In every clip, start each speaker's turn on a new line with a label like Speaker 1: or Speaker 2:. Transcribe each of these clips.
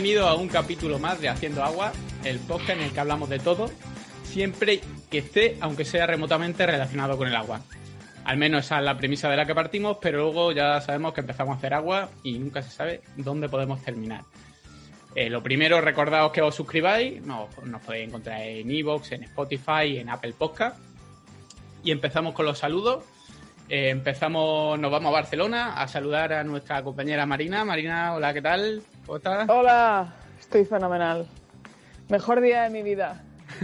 Speaker 1: bienvenido a un capítulo más de Haciendo Agua, el podcast en el que hablamos de todo, siempre que esté, aunque sea remotamente, relacionado con el agua. Al menos esa es la premisa de la que partimos, pero luego ya sabemos que empezamos a hacer agua y nunca se sabe dónde podemos terminar. Eh, lo primero, recordaos que os suscribáis, nos, podéis encontrar en Evox, en Spotify, en Apple Podcast. Y empezamos con los saludos. Eh, empezamos, nos vamos a Barcelona a saludar a nuestra compañera Marina. Marina, hola, ¿qué tal? ¿Cómo estás?
Speaker 2: Hola, estoy fenomenal. Mejor día de mi vida.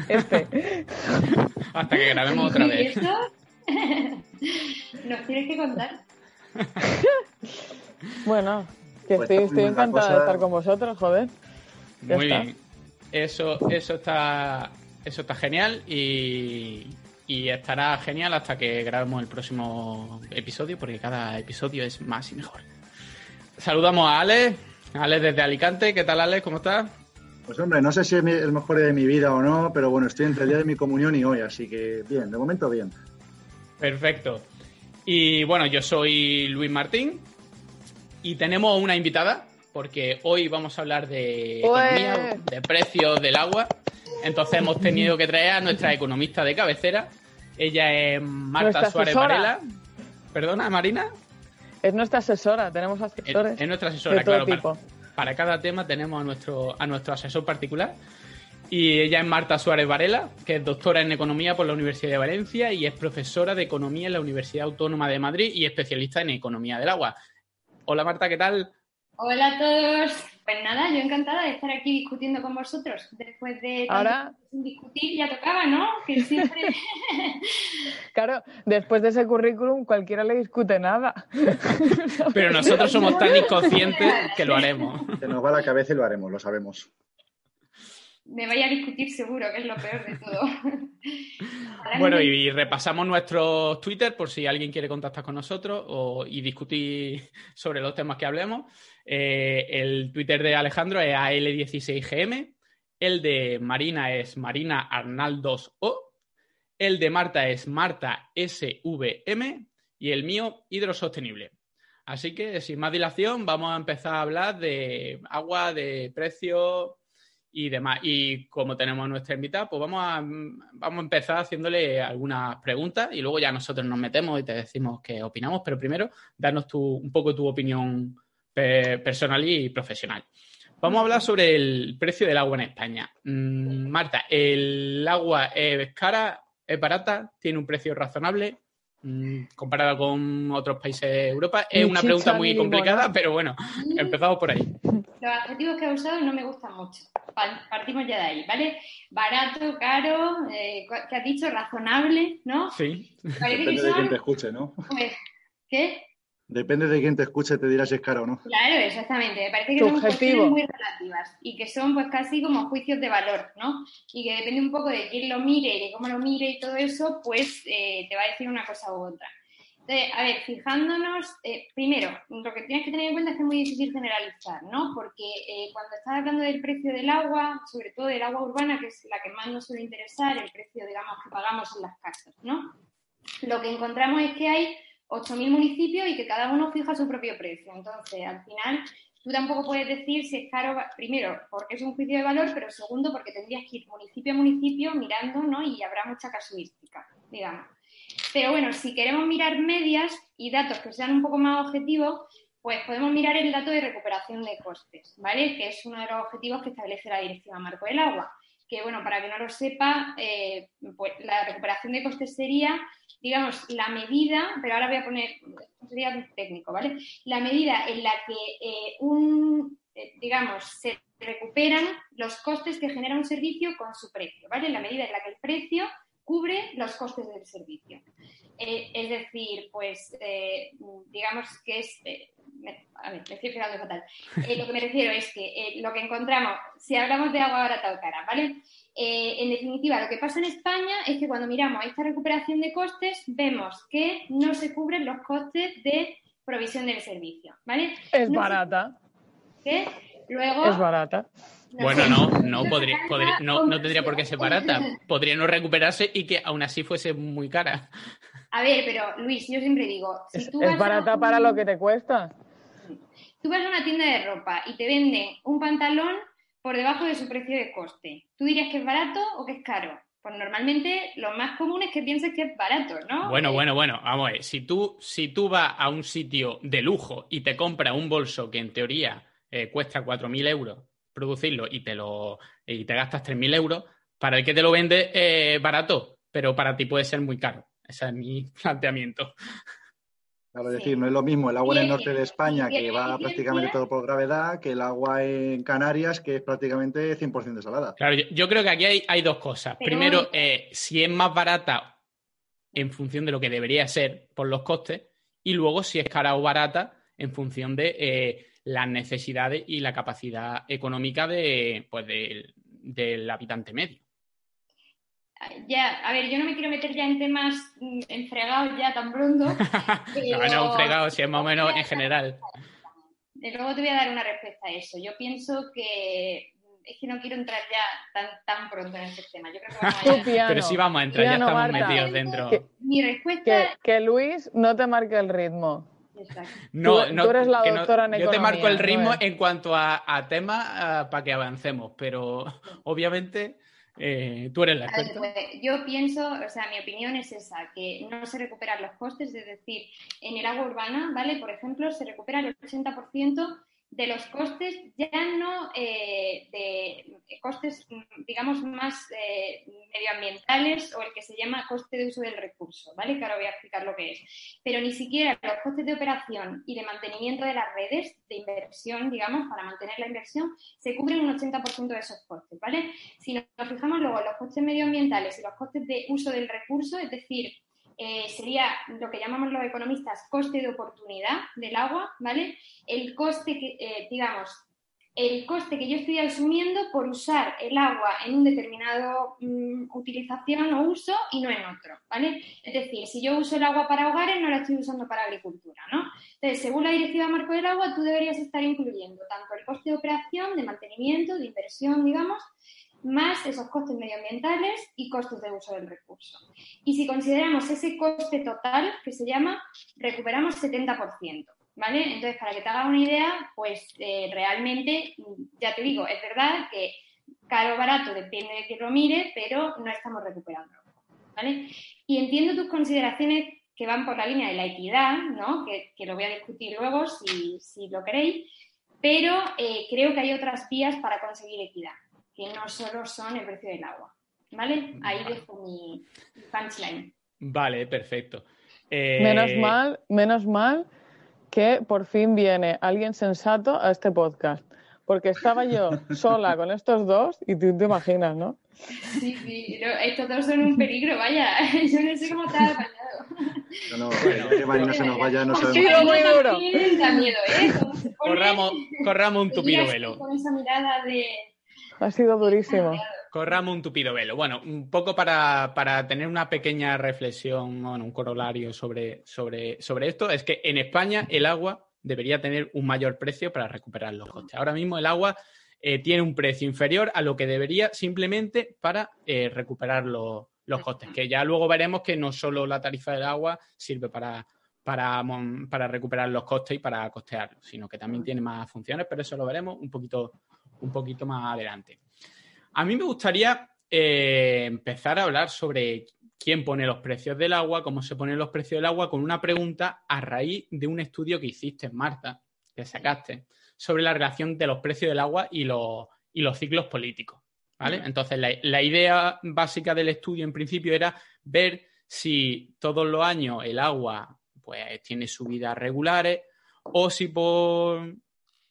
Speaker 2: Este.
Speaker 1: Hasta que grabemos otra
Speaker 3: ¿Y
Speaker 1: vez.
Speaker 3: eso? Nos tienes que contar.
Speaker 2: bueno, que
Speaker 4: Pues
Speaker 2: estoy, estoy encantada de estar con vosotros, joder. Ya
Speaker 1: Muy
Speaker 2: está.
Speaker 1: bien. Eso, eso está, eso está genial y, y estará genial hasta que grabemos el próximo episodio, porque cada episodio es más y mejor. Saludamos a Alex, Alex desde Alicante. ¿Qué tal, Alex? ¿Cómo estás?
Speaker 4: Pues hombre, no sé si es el mejor día de mi vida o no, pero bueno, estoy entre el día de mi comunión y hoy, así que bien, de momento bien.
Speaker 1: Perfecto. Y bueno, yo soy Luis Martín y tenemos una invitada porque hoy vamos a hablar de de precios del agua. Entonces hemos tenido que traer a nuestra economista de cabecera. Ella es Marta Suárez
Speaker 2: asesora.
Speaker 1: Varela. Perdona, Marina.
Speaker 2: Es nuestra asesora, tenemos
Speaker 1: Es,
Speaker 2: asesores
Speaker 1: es nuestra asesora,
Speaker 2: de todo
Speaker 1: claro.
Speaker 2: tipo.
Speaker 1: Para, para cada tema tenemos a nuestro, a nuestro asesor particular. Y ella es Marta Suárez Varela, que es doctora en Economía por la Universidad de Valencia y es profesora de Economía en la Universidad Autónoma de Madrid y especialista en Economía del Agua. Hola Marta, ¿qué tal?
Speaker 3: Hola a todos. Pues nada, yo encantada de estar aquí discutiendo con vosotros. Después de
Speaker 2: Ahora-
Speaker 3: discutir, ya tocaba, ¿no? Que siempre.
Speaker 2: Claro, después de ese currículum cualquiera le discute nada.
Speaker 1: Pero nosotros somos tan inconscientes que lo haremos.
Speaker 4: Se nos va la cabeza y lo haremos, lo sabemos.
Speaker 3: Me vaya a discutir seguro, que es lo peor de todo. Ahora
Speaker 1: Bueno,
Speaker 3: no-
Speaker 1: y repasamos nuestros Twitter por si alguien quiere contactar con nosotros o, y discutir sobre los temas que hablemos. Eh, el Twitter de Alejandro es AL16GM, el de Marina es Marina Arnaldos O, el de Marta es Marta SVM y el mío Hidrosostenible. Así que sin más dilación vamos a empezar a hablar de agua, de precios y demás. Y como tenemos a nuestra invitada, pues vamos a, vamos a empezar haciéndole algunas preguntas y luego ya nosotros nos metemos y te decimos qué opinamos. Pero primero, danos un poco tu opinión personal y profesional. Vamos a hablar sobre el precio del agua en España. Mm, Marta, ¿el agua es cara, es barata, tiene un precio razonable? Mm, comparada con otros países de Europa. Es una pregunta muy complicada, pero bueno, empezamos por ahí.
Speaker 3: Los adjetivos que he usado no me gustan mucho. Pa- Partimos ya de ahí, ¿vale? Barato, caro, eh, ¿qué has dicho? Razonable, ¿no?
Speaker 1: Sí.
Speaker 3: Que
Speaker 4: Depende de quién te escuche, ¿no?
Speaker 3: pues, ¿qué?
Speaker 4: Depende de quién te escuche, te dirá si es caro o no.
Speaker 3: Claro, exactamente. Me parece que son
Speaker 2: Subjetivo.
Speaker 3: cuestiones muy relativas y que son pues casi como juicios de valor, ¿no? Y que depende un poco de quién lo mire y de cómo lo mire y todo eso, pues eh, te va a decir una cosa u otra. Entonces, a ver, fijándonos, eh, primero, lo que tienes que tener en cuenta es que es muy difícil generalizar, ¿no? Porque eh, cuando estás hablando del precio del agua, sobre todo del agua urbana, que es la que más nos suele interesar, el precio, digamos, que pagamos en las casas, ¿no? Lo que encontramos es que hay 8.000 municipios y que cada uno fija su propio precio. Entonces, al final, tú tampoco puedes decir si es caro, primero, porque es un juicio de valor, pero segundo, porque tendrías que ir municipio a municipio mirando, ¿no? Y habrá mucha casuística, digamos. Pero bueno, si queremos mirar medias y datos que sean un poco más objetivos, pues podemos mirar el dato de recuperación de costes, ¿vale? Que es uno de los objetivos que establece la Directiva Marco del Agua. Que bueno, para que no lo sepa, eh, pues la recuperación de costes sería, digamos, la medida, pero ahora voy a poner, sería técnico, ¿vale? La medida en la que eh, un, eh, digamos, se recuperan los costes que genera un servicio con su precio, ¿vale? La medida en la que el precio cubre los costes del servicio. Eh, es decir, pues eh, digamos que es... eh, a ver, me estoy quedando fatal. Lo que me refiero es que lo que encontramos, si hablamos de agua barata o cara, ¿vale? En definitiva, lo que pasa en España es que cuando miramos esta recuperación de costes, vemos que no se cubren los costes de provisión del servicio, ¿vale?
Speaker 2: Es
Speaker 3: No se-
Speaker 2: barata,
Speaker 3: luego...
Speaker 2: es barata.
Speaker 1: Bueno, no, no, podría, no, no tendría por qué ser barata. Podría no recuperarse y que aún así fuese muy cara.
Speaker 3: A ver, pero Luis, yo siempre digo, si
Speaker 2: Es,
Speaker 3: tú
Speaker 2: es
Speaker 3: vas a
Speaker 2: barata para lo que te cuesta.
Speaker 3: tú vas a una tienda de ropa y te venden un pantalón por debajo de su precio de coste. ¿Tú dirías que es barato o que es caro? Pues normalmente lo más común es que pienses que es barato, ¿no?
Speaker 1: Bueno,
Speaker 3: Eh,
Speaker 1: bueno, bueno, vamos a ver. Si tú, si tú vas a un sitio de lujo y te compras un bolso que en teoría eh, cuesta 4.000 euros producirlo y te lo y te gastas 3.000 euros, para el que te lo vende barato, pero para ti puede ser muy caro. Ese es mi planteamiento.
Speaker 4: Claro, es
Speaker 3: Sí.
Speaker 4: decir, no es lo mismo el agua en el norte de España, que va prácticamente todo por gravedad, que el agua en Canarias, que es prácticamente 100% salada.
Speaker 1: Claro, yo, yo creo que aquí hay, hay dos cosas.
Speaker 3: Pero
Speaker 1: Primero, eh, si es más barata en función de lo que debería ser por los costes, y luego si es cara o barata en función de eh, las necesidades y la capacidad económica de, pues, del- del habitante medio.
Speaker 3: Ya, a ver, yo no me quiero meter ya en temas mm, enfregados ya tan pronto.
Speaker 1: No,
Speaker 3: pero-
Speaker 1: no, un fregado, si es más o menos en general.
Speaker 3: Luego te voy a dar una respuesta a eso. Yo pienso que es que no quiero entrar ya tan, tan pronto en ese tema. Yo creo que vamos a.
Speaker 1: Pero sí vamos a entrar, ya estamos
Speaker 2: Marta.
Speaker 1: metidos dentro.
Speaker 2: Que-
Speaker 3: Mi
Speaker 2: Que,
Speaker 3: respuesta
Speaker 2: que Luis no te marque el ritmo.
Speaker 3: Exacto.
Speaker 1: No,
Speaker 2: Tú-
Speaker 1: no,
Speaker 2: tú eres la
Speaker 1: no-
Speaker 2: doctora en
Speaker 1: Yo te marco el ritmo
Speaker 2: ¿no
Speaker 1: en cuanto a, a temas para que avancemos, pero obviamente eh, tú eres la
Speaker 3: ver,
Speaker 1: experta.
Speaker 3: pues, yo pienso, o sea, mi opinión es esa, que no se recuperan los costes, es decir, en el agua urbana, ¿vale? Por ejemplo, se recupera el 80% de los costes, ya no eh, de costes, digamos, más eh, medioambientales o el que se llama coste de uso del recurso, ¿vale? Que ahora voy a explicar lo que es. Pero ni siquiera los costes de operación y de mantenimiento de las redes, de inversión, digamos, para mantener la inversión, se cubren un 80% de esos costes, ¿vale? Si nos fijamos luego en los costes medioambientales y los costes de uso del recurso, es decir, eh, sería lo que llamamos los economistas coste de oportunidad del agua, ¿vale? El coste que, eh, digamos, el coste que yo estoy asumiendo por usar el agua en un determinado mm, utilización o uso y no en otro, ¿vale? Es decir, si yo uso el agua para hogares, no la estoy usando para agricultura, ¿no? Entonces, según la Directiva Marco del Agua, tú deberías estar incluyendo tanto el coste de operación, de mantenimiento, de inversión, digamos, más esos costes medioambientales y costes de uso del recurso. Y si consideramos ese coste total, que se llama, recuperamos 70%. ¿Vale? Entonces, para que te hagas una idea, pues eh, realmente, ya te digo, es verdad que caro o barato depende de quién lo mire, pero no estamos recuperando. ¿Vale? Y entiendo tus consideraciones que van por la línea de la equidad, ¿no? Que, que lo voy a discutir luego si, si lo queréis, pero eh, creo que hay otras vías para conseguir equidad, que no solo son el precio del agua. ¿Vale? Ahí dejo mi punchline.
Speaker 1: Vale, perfecto. Eh,
Speaker 2: Menos mal, menos mal que por fin viene alguien sensato a este podcast. Porque estaba yo sola con estos dos y tú te imaginas, ¿no?
Speaker 3: Sí, sí, no, estos dos son un peligro, vaya. Yo no sé cómo has apañado.
Speaker 4: No, no, ya que Marina se nos vaya, no sabemos.
Speaker 2: muy duro.
Speaker 3: Da miedo, ¿eh?
Speaker 1: Corramos, corramos un tupido velo.
Speaker 3: Con esa mirada de...
Speaker 2: Ha sido durísimo.
Speaker 1: Corramos un tupido velo. Bueno, un poco para, para tener una pequeña reflexión, bueno, un corolario sobre, sobre, sobre esto, es que en España el agua debería tener un mayor precio para recuperar los costes. Ahora mismo el agua eh, tiene un precio inferior a lo que debería simplemente para eh, recuperar los, los costes, que ya luego veremos que no solo la tarifa del agua sirve para, para, para recuperar los costes y para costearlos, sino que también tiene más funciones, pero eso lo veremos un poquito, un poquito más adelante. A mí me gustaría eh, empezar a hablar sobre quién pone los precios del agua, cómo se ponen los precios del agua, con una pregunta a raíz de un estudio que hiciste, Marta, que sacaste, sobre la relación de los precios del agua y los, y los ciclos políticos. ¿vale? Entonces, la, la idea básica del estudio en principio era ver si todos los años el agua pues, tiene subidas regulares o si por,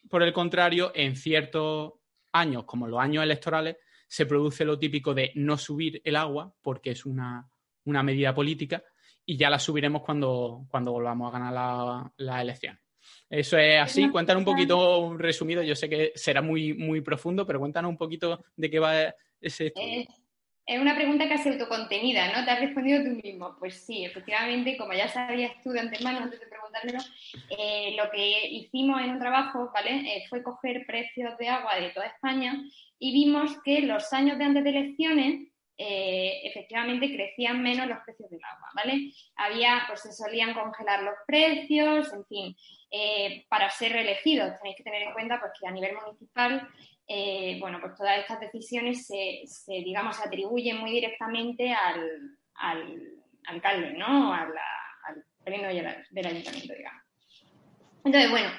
Speaker 1: por el contrario, en ciertos años, como los años electorales, se produce lo típico de no subir el agua porque es una, una medida política y ya la subiremos cuando, cuando volvamos a ganar la- las elecciones. Eso es así. Cuéntanos un poquito un resumido. Yo sé que será muy, muy profundo, pero cuéntanos un poquito de qué va ese estudio.
Speaker 3: Es, una pregunta casi autocontenida, ¿no? Te has respondido tú mismo. Pues sí, efectivamente, como ya sabías tú de antemano antes de preguntármelo, eh, lo que hicimos en un trabajo, ¿vale? Eh, fue coger precios de agua de toda España y vimos que los años de antes de elecciones eh, efectivamente crecían menos los precios del agua, ¿vale? Había, pues se solían congelar los precios, en fin, para ser reelegidos tenéis que tener en cuenta pues, que a nivel municipal, eh, bueno, pues todas estas decisiones se, digamos, se atribuyen muy directamente al, alcalde, ¿no? al pleno del ayuntamiento, digamos. Entonces, bueno,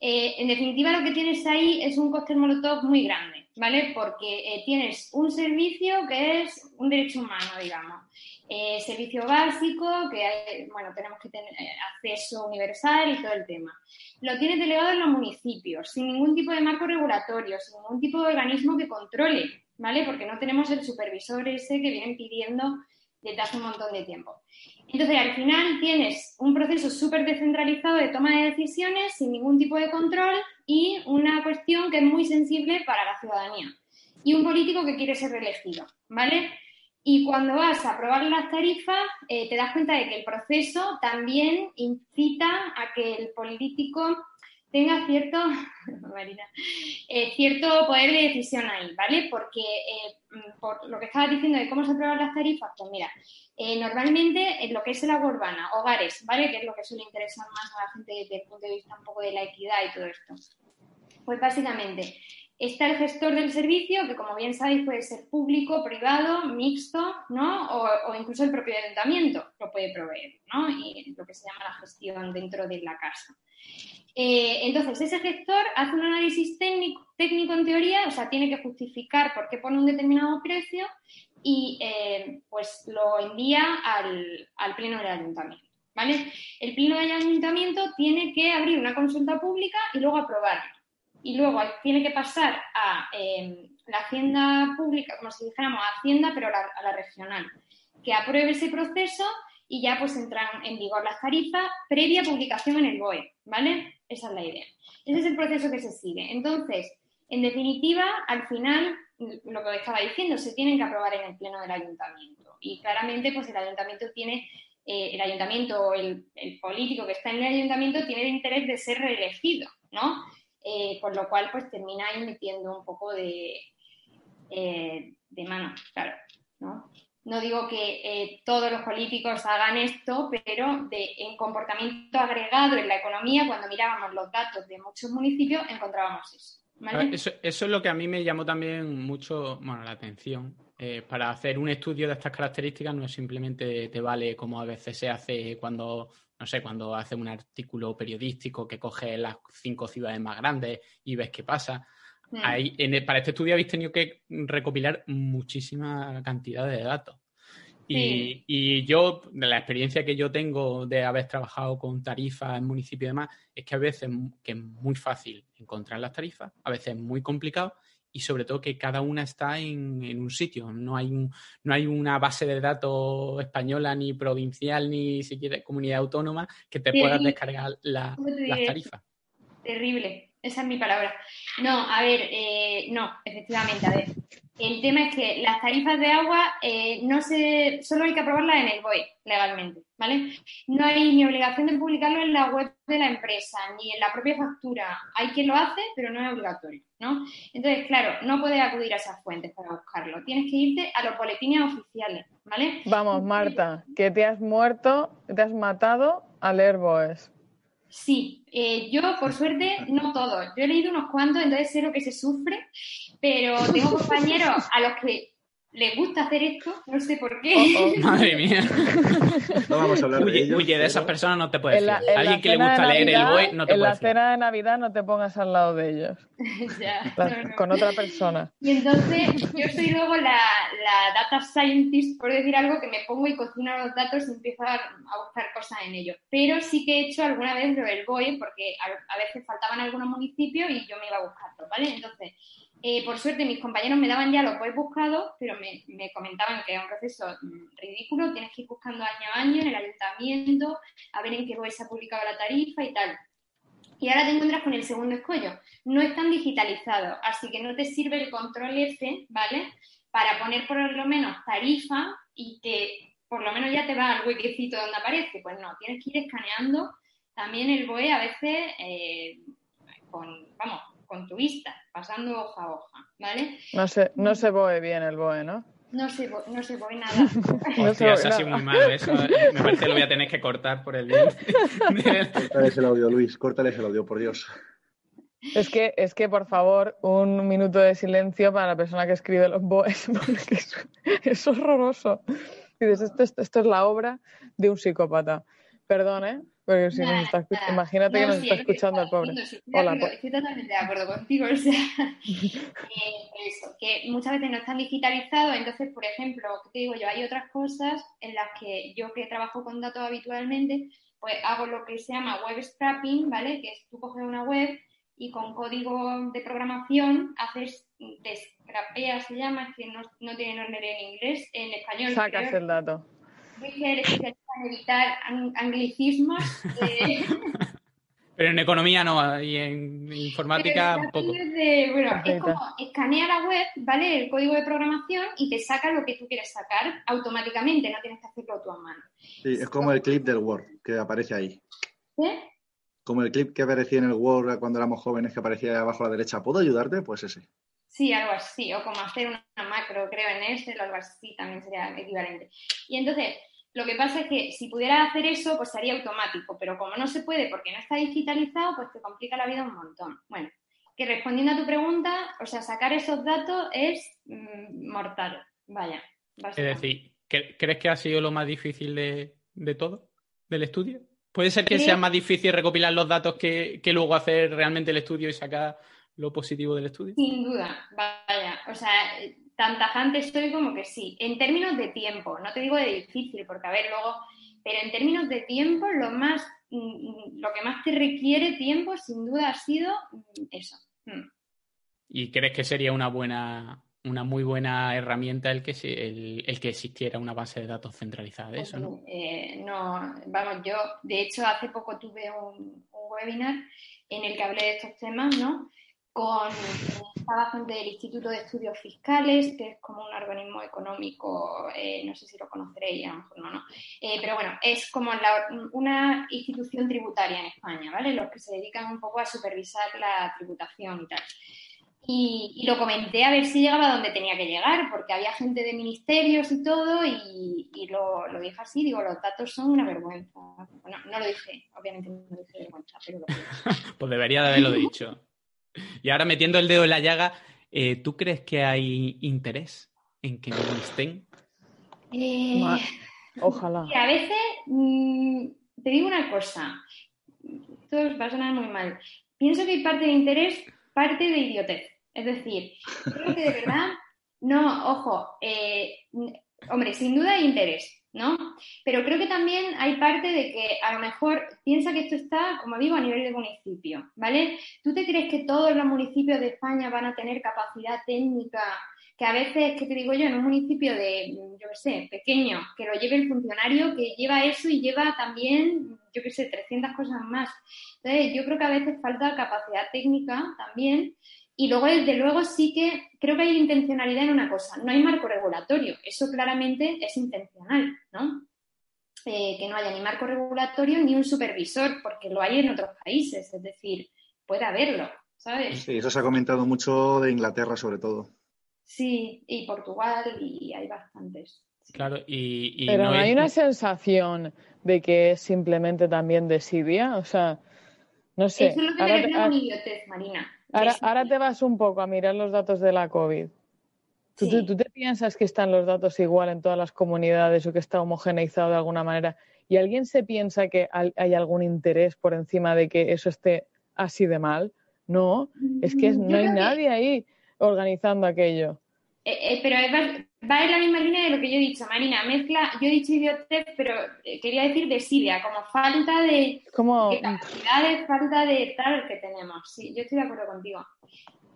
Speaker 3: en definitiva lo que tienes ahí es un cóctel molotov muy grande. ¿vale? Porque eh, tienes un servicio que es un derecho humano, digamos. Eh, servicio básico, que bueno, tenemos que tener eh, acceso universal y todo el tema. Lo tienes delegado en los municipios, sin ningún tipo de marco regulatorio, sin ningún tipo de organismo que controle, ¿vale? Porque no tenemos el supervisor ese que vienen pidiendo desde hace un montón de tiempo. Entonces, al final tienes un proceso súper descentralizado de toma de decisiones sin ningún tipo de control y una cuestión que es muy sensible para la ciudadanía. Y un político que quiere ser reelegido, ¿vale? Y cuando vas a aprobar las tarifas, eh, te das cuenta de que el proceso también incita a que el político tenga cierto, eh, cierto poder de decisión ahí, ¿vale? Porque eh, por lo que estabas diciendo de cómo se aprueban las tarifas, pues mira, eh, normalmente en lo que es el agua urbana, hogares, ¿vale? Que es lo que suele interesar más a la gente desde el punto de vista un poco de la equidad y todo esto. Pues básicamente está el gestor del servicio, que como bien sabéis puede ser público, privado, mixto, ¿no? O, incluso el propio ayuntamiento lo puede proveer, ¿no? Y lo que se llama la gestión dentro de la casa. Eh, entonces, ese gestor hace un análisis técnico, técnico en teoría, o sea, tiene que justificar por qué pone un determinado precio y eh, pues lo envía al, pleno del ayuntamiento. ¿vale? El pleno del ayuntamiento tiene que abrir una consulta pública y luego aprobarlo. Y luego tiene que pasar a eh, la hacienda pública, como si dijéramos hacienda, pero a la regional, que apruebe ese proceso y ya pues entran en vigor las tarifas previa publicación en el BOE, ¿vale? Esa es la idea. Ese es el proceso que se sigue. Entonces, en definitiva, al final, lo que estaba diciendo, se tienen que aprobar en el pleno del ayuntamiento. Y claramente, pues el ayuntamiento tiene, eh, el ayuntamiento, el, el, político que está en el ayuntamiento tiene el interés de ser reelegido, ¿no? Eh, con lo cual, pues termina ahí metiendo un poco de, eh, de mano, claro, ¿no? No digo que eh, todos los políticos hagan esto, pero en comportamiento agregado en la economía, cuando mirábamos los datos de muchos municipios, encontrábamos eso.
Speaker 1: Eso, es lo que a mí me llamó también mucho bueno, la atención. Eh, para hacer un estudio de estas características no simplemente te vale como a veces se hace cuando, no sé, cuando hace un artículo periodístico que coge las cinco ciudades más grandes y ves qué pasa. Mm. para este estudio habéis tenido que recopilar muchísima cantidad de datos. Y, yo, de la experiencia que yo tengo de haber trabajado con tarifas en municipios y demás, es que a veces que es muy fácil encontrar las tarifas, a veces es muy complicado y sobre todo que cada una está en, un sitio. No hay, un, no hay una base de datos española, ni provincial, ni siquiera comunidad autónoma que te puedas descargar las tarifas.
Speaker 3: Terrible, esa es mi palabra. No, a ver, eh, no, efectivamente, a ver. El tema es que las tarifas de agua eh, no se, solo hay que aprobarlas en el BOE legalmente, ¿vale? No hay ni obligación de publicarlo en la web de la empresa, ni en la propia factura. Hay quien lo hace, pero no es obligatorio, ¿no? Entonces, claro, no puedes acudir a esas fuentes para buscarlo. Tienes que irte a los boletines oficiales, ¿vale?
Speaker 2: Vamos, Marta, que te has muerto, te has matado a leer BOEs.
Speaker 3: Sí, eh, yo por suerte no todos. Yo he leído unos cuantos, entonces sé lo que se sufre, pero tengo compañeros a los que les gusta hacer esto, no sé por qué.
Speaker 1: Oh, oh. Madre mía. No vamos a hablar de ellos. Huye, de esas personas no te puedes decir. Alguien que le gusta leer el BOE no te
Speaker 2: En
Speaker 1: la
Speaker 2: cena de Navidad no te pongas al lado de ellos. ya, Con otra persona.
Speaker 3: Y entonces yo soy luego la, la, data scientist, por decir algo, que me pongo y cocino los datos y empiezo a, buscar cosas en ellos. Pero sí que he hecho alguna vez lo del BOE, porque a, a veces faltaban algunos municipios y yo me iba a buscarlo, ¿vale? Entonces eh, por suerte, mis compañeros me daban ya los web buscados, pero me, comentaban que es un proceso mm, ridículo, tienes que ir buscando año a año en el ayuntamiento, a ver en qué web se ha publicado la tarifa y tal. Y ahora te encuentras con el segundo escollo. No están digitalizados, así que no te sirve el control F, ¿vale? Para poner por lo menos tarifa y que por lo menos ya te va al huequecito donde aparece. Pues no, tienes que ir escaneando también el BOE a veces eh, con, vamos, con tu vista, pasando hoja a hoja, ¿vale?
Speaker 2: No se, no se boe bien el BOE, ¿no?
Speaker 3: No sé, vo- no sé, voy nada.
Speaker 2: No
Speaker 1: Hostia,
Speaker 2: sé,
Speaker 1: eso ha sido
Speaker 2: nada.
Speaker 1: muy malo. Eso eh, me parece que lo voy a tener que cortar por el link.
Speaker 4: Córtales el audio, Luis, córtales el audio, por Dios.
Speaker 2: Es que, es que, por favor, un minuto de silencio para la persona que escribe los boes, porque es, es horroroso. Dices, esto, es- esto es la obra de un psicópata. Perdón, ¿eh? Porque si nos está escu-
Speaker 3: Nada.
Speaker 2: imagínate que
Speaker 3: No,
Speaker 2: nos
Speaker 3: sí,
Speaker 2: está escuchando el pobre.
Speaker 3: sí,
Speaker 2: Hola, po-
Speaker 3: estoy totalmente de acuerdo contigo. O sea, eh, eso, que muchas veces no están digitalizados. Entonces, por ejemplo, ¿qué te digo yo? Hay otras cosas en las que yo que trabajo con datos habitualmente, pues hago lo que se llama web scrapping, ¿vale? Que es tú coges una web y con código de programación haces, te scrapeas, se llama, es que no, no tiene nombre en inglés, en español.
Speaker 2: Sacas
Speaker 3: creo.
Speaker 2: el dato.
Speaker 3: Evitar ang- anglicismos. eh,
Speaker 1: Pero en economía no, y en informática un poco.
Speaker 3: es de- bueno, es
Speaker 2: Perfecto.
Speaker 3: como escanea la web, ¿vale? El código de programación y te saca lo que tú quieres sacar automáticamente, no tienes que hacerlo tú a mano.
Speaker 4: Sí, es como el clip del Word que aparece ahí.
Speaker 3: ¿Eh?
Speaker 4: Como el clip que aparecía en el Word cuando éramos jóvenes que aparecía abajo a la derecha. ¿Puedo ayudarte? Pues ese.
Speaker 3: Sí, algo así, o como hacer una macro, creo, en Excel o algo así también sería equivalente. Y entonces, lo que pasa es que si pudiera hacer eso, pues sería automático, pero como no se puede porque no está digitalizado, pues te complica la vida un montón. Bueno, que respondiendo a tu pregunta, o sea, sacar esos datos es mm, mortal, vaya.
Speaker 1: Es decir, ¿cre- ¿crees que ha sido lo más difícil de, de todo? ¿Del estudio? ¿Puede ser que sea más difícil recopilar los datos que, que luego hacer realmente el estudio y sacar lo positivo del estudio?
Speaker 3: Sin duda, vaya. O sea, tan tajante estoy como que sí. En términos de tiempo, no te digo de difícil, porque a ver, luego, pero en términos de tiempo, lo más, mm, lo que más te requiere tiempo, sin duda, ha sido mm, eso. Mm.
Speaker 1: ¿Y crees que sería una buena, una muy buena herramienta el que, el, el que existiera una base de datos centralizada de eso, ¿no?
Speaker 3: Eh, no, vamos, yo, de hecho, hace poco tuve un, un webinar en el que hablé de estos temas, ¿no? Con estaba gente del Instituto de Estudios Fiscales, que es como un organismo económico, eh, no sé si lo conoceréis, a lo mejor no, no. Eh, pero bueno, es como la- una institución tributaria en España, ¿vale? Los que se dedican un poco a supervisar la tributación y tal. Y, y lo comenté a ver si llegaba donde tenía que llegar, porque había gente de ministerios y todo, y, y lo, lo dije así, digo, los datos son una vergüenza. Bueno, no lo dije, obviamente no lo dije vergüenza, pero lo dije.
Speaker 1: Pues debería de haberlo dicho. Y ahora metiendo el dedo en la llaga, eh, ¿tú crees que hay interés en que no estén?
Speaker 3: Eh,
Speaker 2: Ojalá.
Speaker 3: A veces mm, te digo una cosa, esto va a sonar muy mal. Pienso que hay parte de interés, parte de idiotez. Es decir, creo que de verdad, no, ojo, eh, hombre, sin duda hay interés, ¿no? Pero creo que también hay parte de que a lo mejor piensa que esto está, como digo, a nivel de municipio, ¿vale? ¿Tú te crees que todos los municipios de España van a tener capacidad técnica que a veces, que te digo yo, en un municipio de, yo qué sé, pequeño, que lo lleve el funcionario, que lleva eso y lleva también, yo qué sé, 300 cosas más. Entonces, yo creo que a veces falta capacidad técnica también. Y luego, desde luego, sí que creo que hay intencionalidad en una cosa. No hay marco regulatorio. Eso claramente es intencional, ¿no? Eh, que no haya ni marco regulatorio ni un supervisor, porque lo hay en otros países. Es decir, puede haberlo, ¿sabes?
Speaker 4: Sí, eso se ha comentado mucho de Inglaterra, sobre todo.
Speaker 3: Sí, y Portugal, y hay bastantes. Sí.
Speaker 1: Claro, y, y
Speaker 2: Pero
Speaker 1: no
Speaker 2: no hay
Speaker 1: es-
Speaker 2: una sensación de que es simplemente también desidia. O sea, no sé.
Speaker 3: Eso es lo que
Speaker 2: ahora
Speaker 3: me
Speaker 2: te-
Speaker 3: refiero
Speaker 2: ah,
Speaker 3: con idiotez, Marina.
Speaker 2: Ahora, ahora te vas un poco a mirar los datos de la COVID. ¿Tú,
Speaker 3: Sí.
Speaker 2: tú- tú te piensas que están los datos igual en todas las comunidades o que está homogeneizado de alguna manera? ¿Y alguien se piensa que hay algún interés por encima de que eso esté así de mal? No, es que
Speaker 3: Yo
Speaker 2: no hay
Speaker 3: que-
Speaker 2: nadie ahí organizando aquello.
Speaker 3: Eh, eh, pero es- va, en la misma línea de lo que yo he dicho, Marina. Mezcla, yo he dicho idiotez, pero eh, quería decir desidia, como falta de,
Speaker 2: como,
Speaker 3: de capacidades, falta de tal que tenemos. Sí, yo estoy de acuerdo contigo.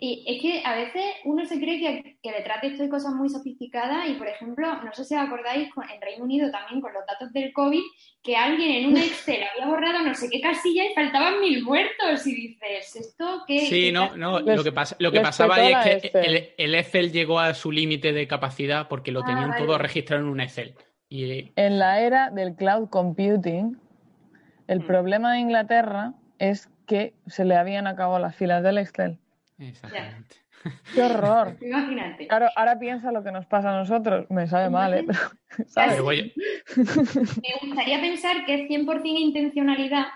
Speaker 3: Y es que a veces uno se cree que, que detrás de esto hay cosas muy sofisticadas y, por ejemplo, no sé si os acordáis, con- en Reino Unido también con los datos del COVID, que alguien en un Excel había borrado no sé qué casilla y faltaban mil muertos y dices, ¿esto qué?
Speaker 1: Sí,
Speaker 3: qué
Speaker 1: no, no,
Speaker 2: Les-
Speaker 1: lo que, pasa, lo que pasaba ahí es que el, el Excel llegó a su límite de capacidad porque lo
Speaker 3: Ah,
Speaker 1: tenían
Speaker 3: vale.
Speaker 1: todo registrado en un Excel. Y
Speaker 2: en la era del cloud computing, el
Speaker 1: Mm.
Speaker 2: problema de Inglaterra es que se le habían acabado las filas del Excel.
Speaker 1: Exactamente.
Speaker 2: Qué horror.
Speaker 3: Imagínate.
Speaker 2: Claro, ahora piensa lo que nos pasa a nosotros. Me sabe mal, ¿eh? ¿Sabes?
Speaker 1: Pero voy-
Speaker 3: Me gustaría pensar que es 100% intencionalidad,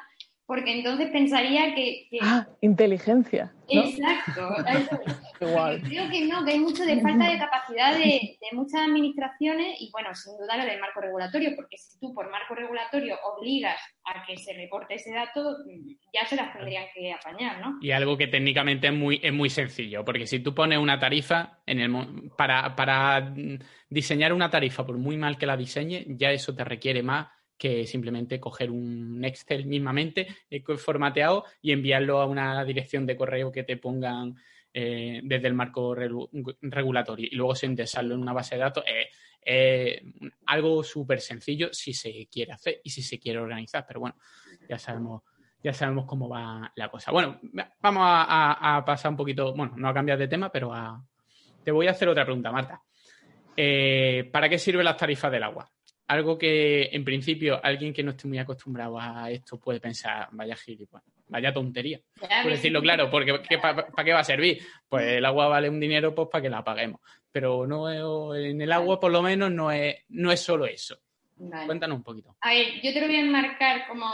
Speaker 3: porque entonces pensaría que... que-
Speaker 2: Ah, inteligencia. ¿no?
Speaker 3: Exacto.
Speaker 2: Igual.
Speaker 3: Creo que no, que hay mucho de falta de capacidad de, de muchas administraciones y, bueno, sin duda lo del marco regulatorio, porque si tú por marco regulatorio obligas a que se reporte ese dato, ya se las tendrían que apañar, ¿no?
Speaker 1: Y algo que técnicamente es muy, es muy sencillo, porque si tú pones una tarifa en el, mo- para, para mm, diseñar una tarifa, por muy mal que la diseñe, ya eso te requiere más que simplemente coger un Excel mismamente eh, formateado y enviarlo a una dirección de correo que te pongan eh, desde el marco regulatorio y luego sintetizarlo en una base de datos. Es es algo súper sencillo si se quiere hacer y si se quiere organizar, pero bueno, ya sabemos ya sabemos cómo va la cosa. Bueno, va- vamos a, pasar un poquito, bueno, no a cambiar de tema, pero a... Te voy a hacer otra pregunta, Marta. Eh, ¿Para qué sirven las tarifas del agua? Algo que, en principio, alguien que no esté muy acostumbrado a esto puede pensar, vaya gilipollas, vaya tontería, por decirlo claro, porque ¿para qué va a servir? Pues el agua vale un dinero pues para que la paguemos. Pero no en el agua, por lo menos, no es, no es solo eso.
Speaker 3: Vale.
Speaker 1: Cuéntanos un poquito.
Speaker 3: A ver, yo te lo voy a enmarcar como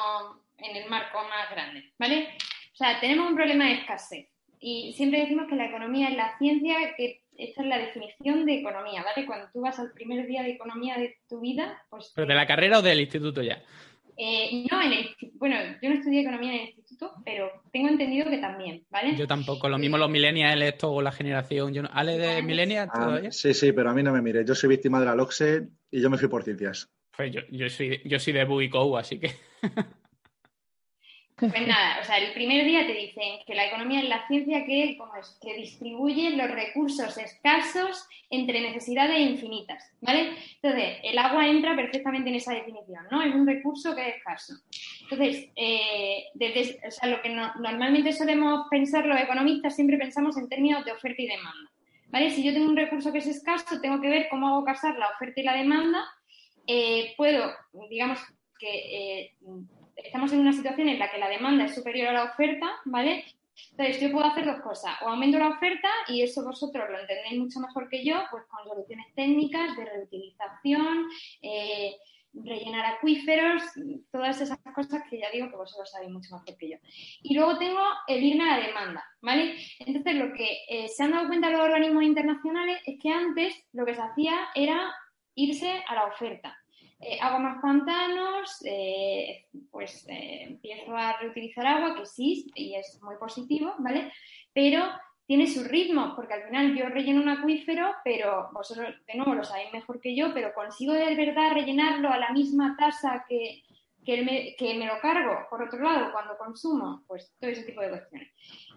Speaker 3: en el marco más grande, ¿vale? O sea, tenemos un problema de escasez y siempre decimos que la economía es la ciencia, que esta es la definición de economía, ¿vale? Cuando tú vas al primer día de economía de tu vida, pues...
Speaker 1: ¿Pero de la carrera o del instituto ya?
Speaker 3: eh, no, en el, bueno, yo no estudié economía en el instituto, pero tengo entendido que también, ¿vale?
Speaker 1: Yo tampoco. Lo mismo los millennials, esto o la generación. Yo no- ¿Ale de millennials
Speaker 4: Ah,
Speaker 1: todavía?
Speaker 4: sí, sí, pero a mí no me mire. Yo soy víctima de la LOXE y yo me fui por ciencias.
Speaker 1: Pues yo, yo soy, yo soy de Buico, así que.
Speaker 3: Pues nada, o sea, el primer día te dicen que la economía es la ciencia que, ¿cómo es? que distribuye los recursos escasos entre necesidades infinitas, ¿vale? Entonces, el agua entra perfectamente en esa definición, ¿no? Es un recurso que es escaso. Entonces, eh, desde, o sea, lo que no- normalmente solemos pensar los economistas, siempre pensamos en términos de oferta y demanda, ¿vale? Si yo tengo un recurso que es escaso, tengo que ver cómo hago casar la oferta y la demanda. Eh, puedo, digamos que eh, estamos en una situación en la que la demanda es superior a la oferta, ¿vale? Entonces, yo puedo hacer dos cosas. O aumento la oferta, y eso vosotros lo entendéis mucho mejor que yo, pues con soluciones técnicas de reutilización, eh, rellenar acuíferos, todas esas cosas que ya digo que vosotros sabéis mucho mejor que yo. Y luego tengo el irme a la demanda, ¿vale? Entonces, lo que eh, se han dado cuenta los organismos internacionales es que antes lo que se hacía era irse a la oferta eh, hago más pantanos, eh, pues eh, empiezo a reutilizar agua, que sí, y es muy positivo, ¿vale? Pero tiene su ritmo, porque al final yo relleno un acuífero, pero vosotros de nuevo lo sabéis mejor que yo, pero consigo de verdad rellenarlo a la misma tasa que, que, me, que me lo cargo, por otro lado, cuando consumo, pues todo ese tipo de cuestiones.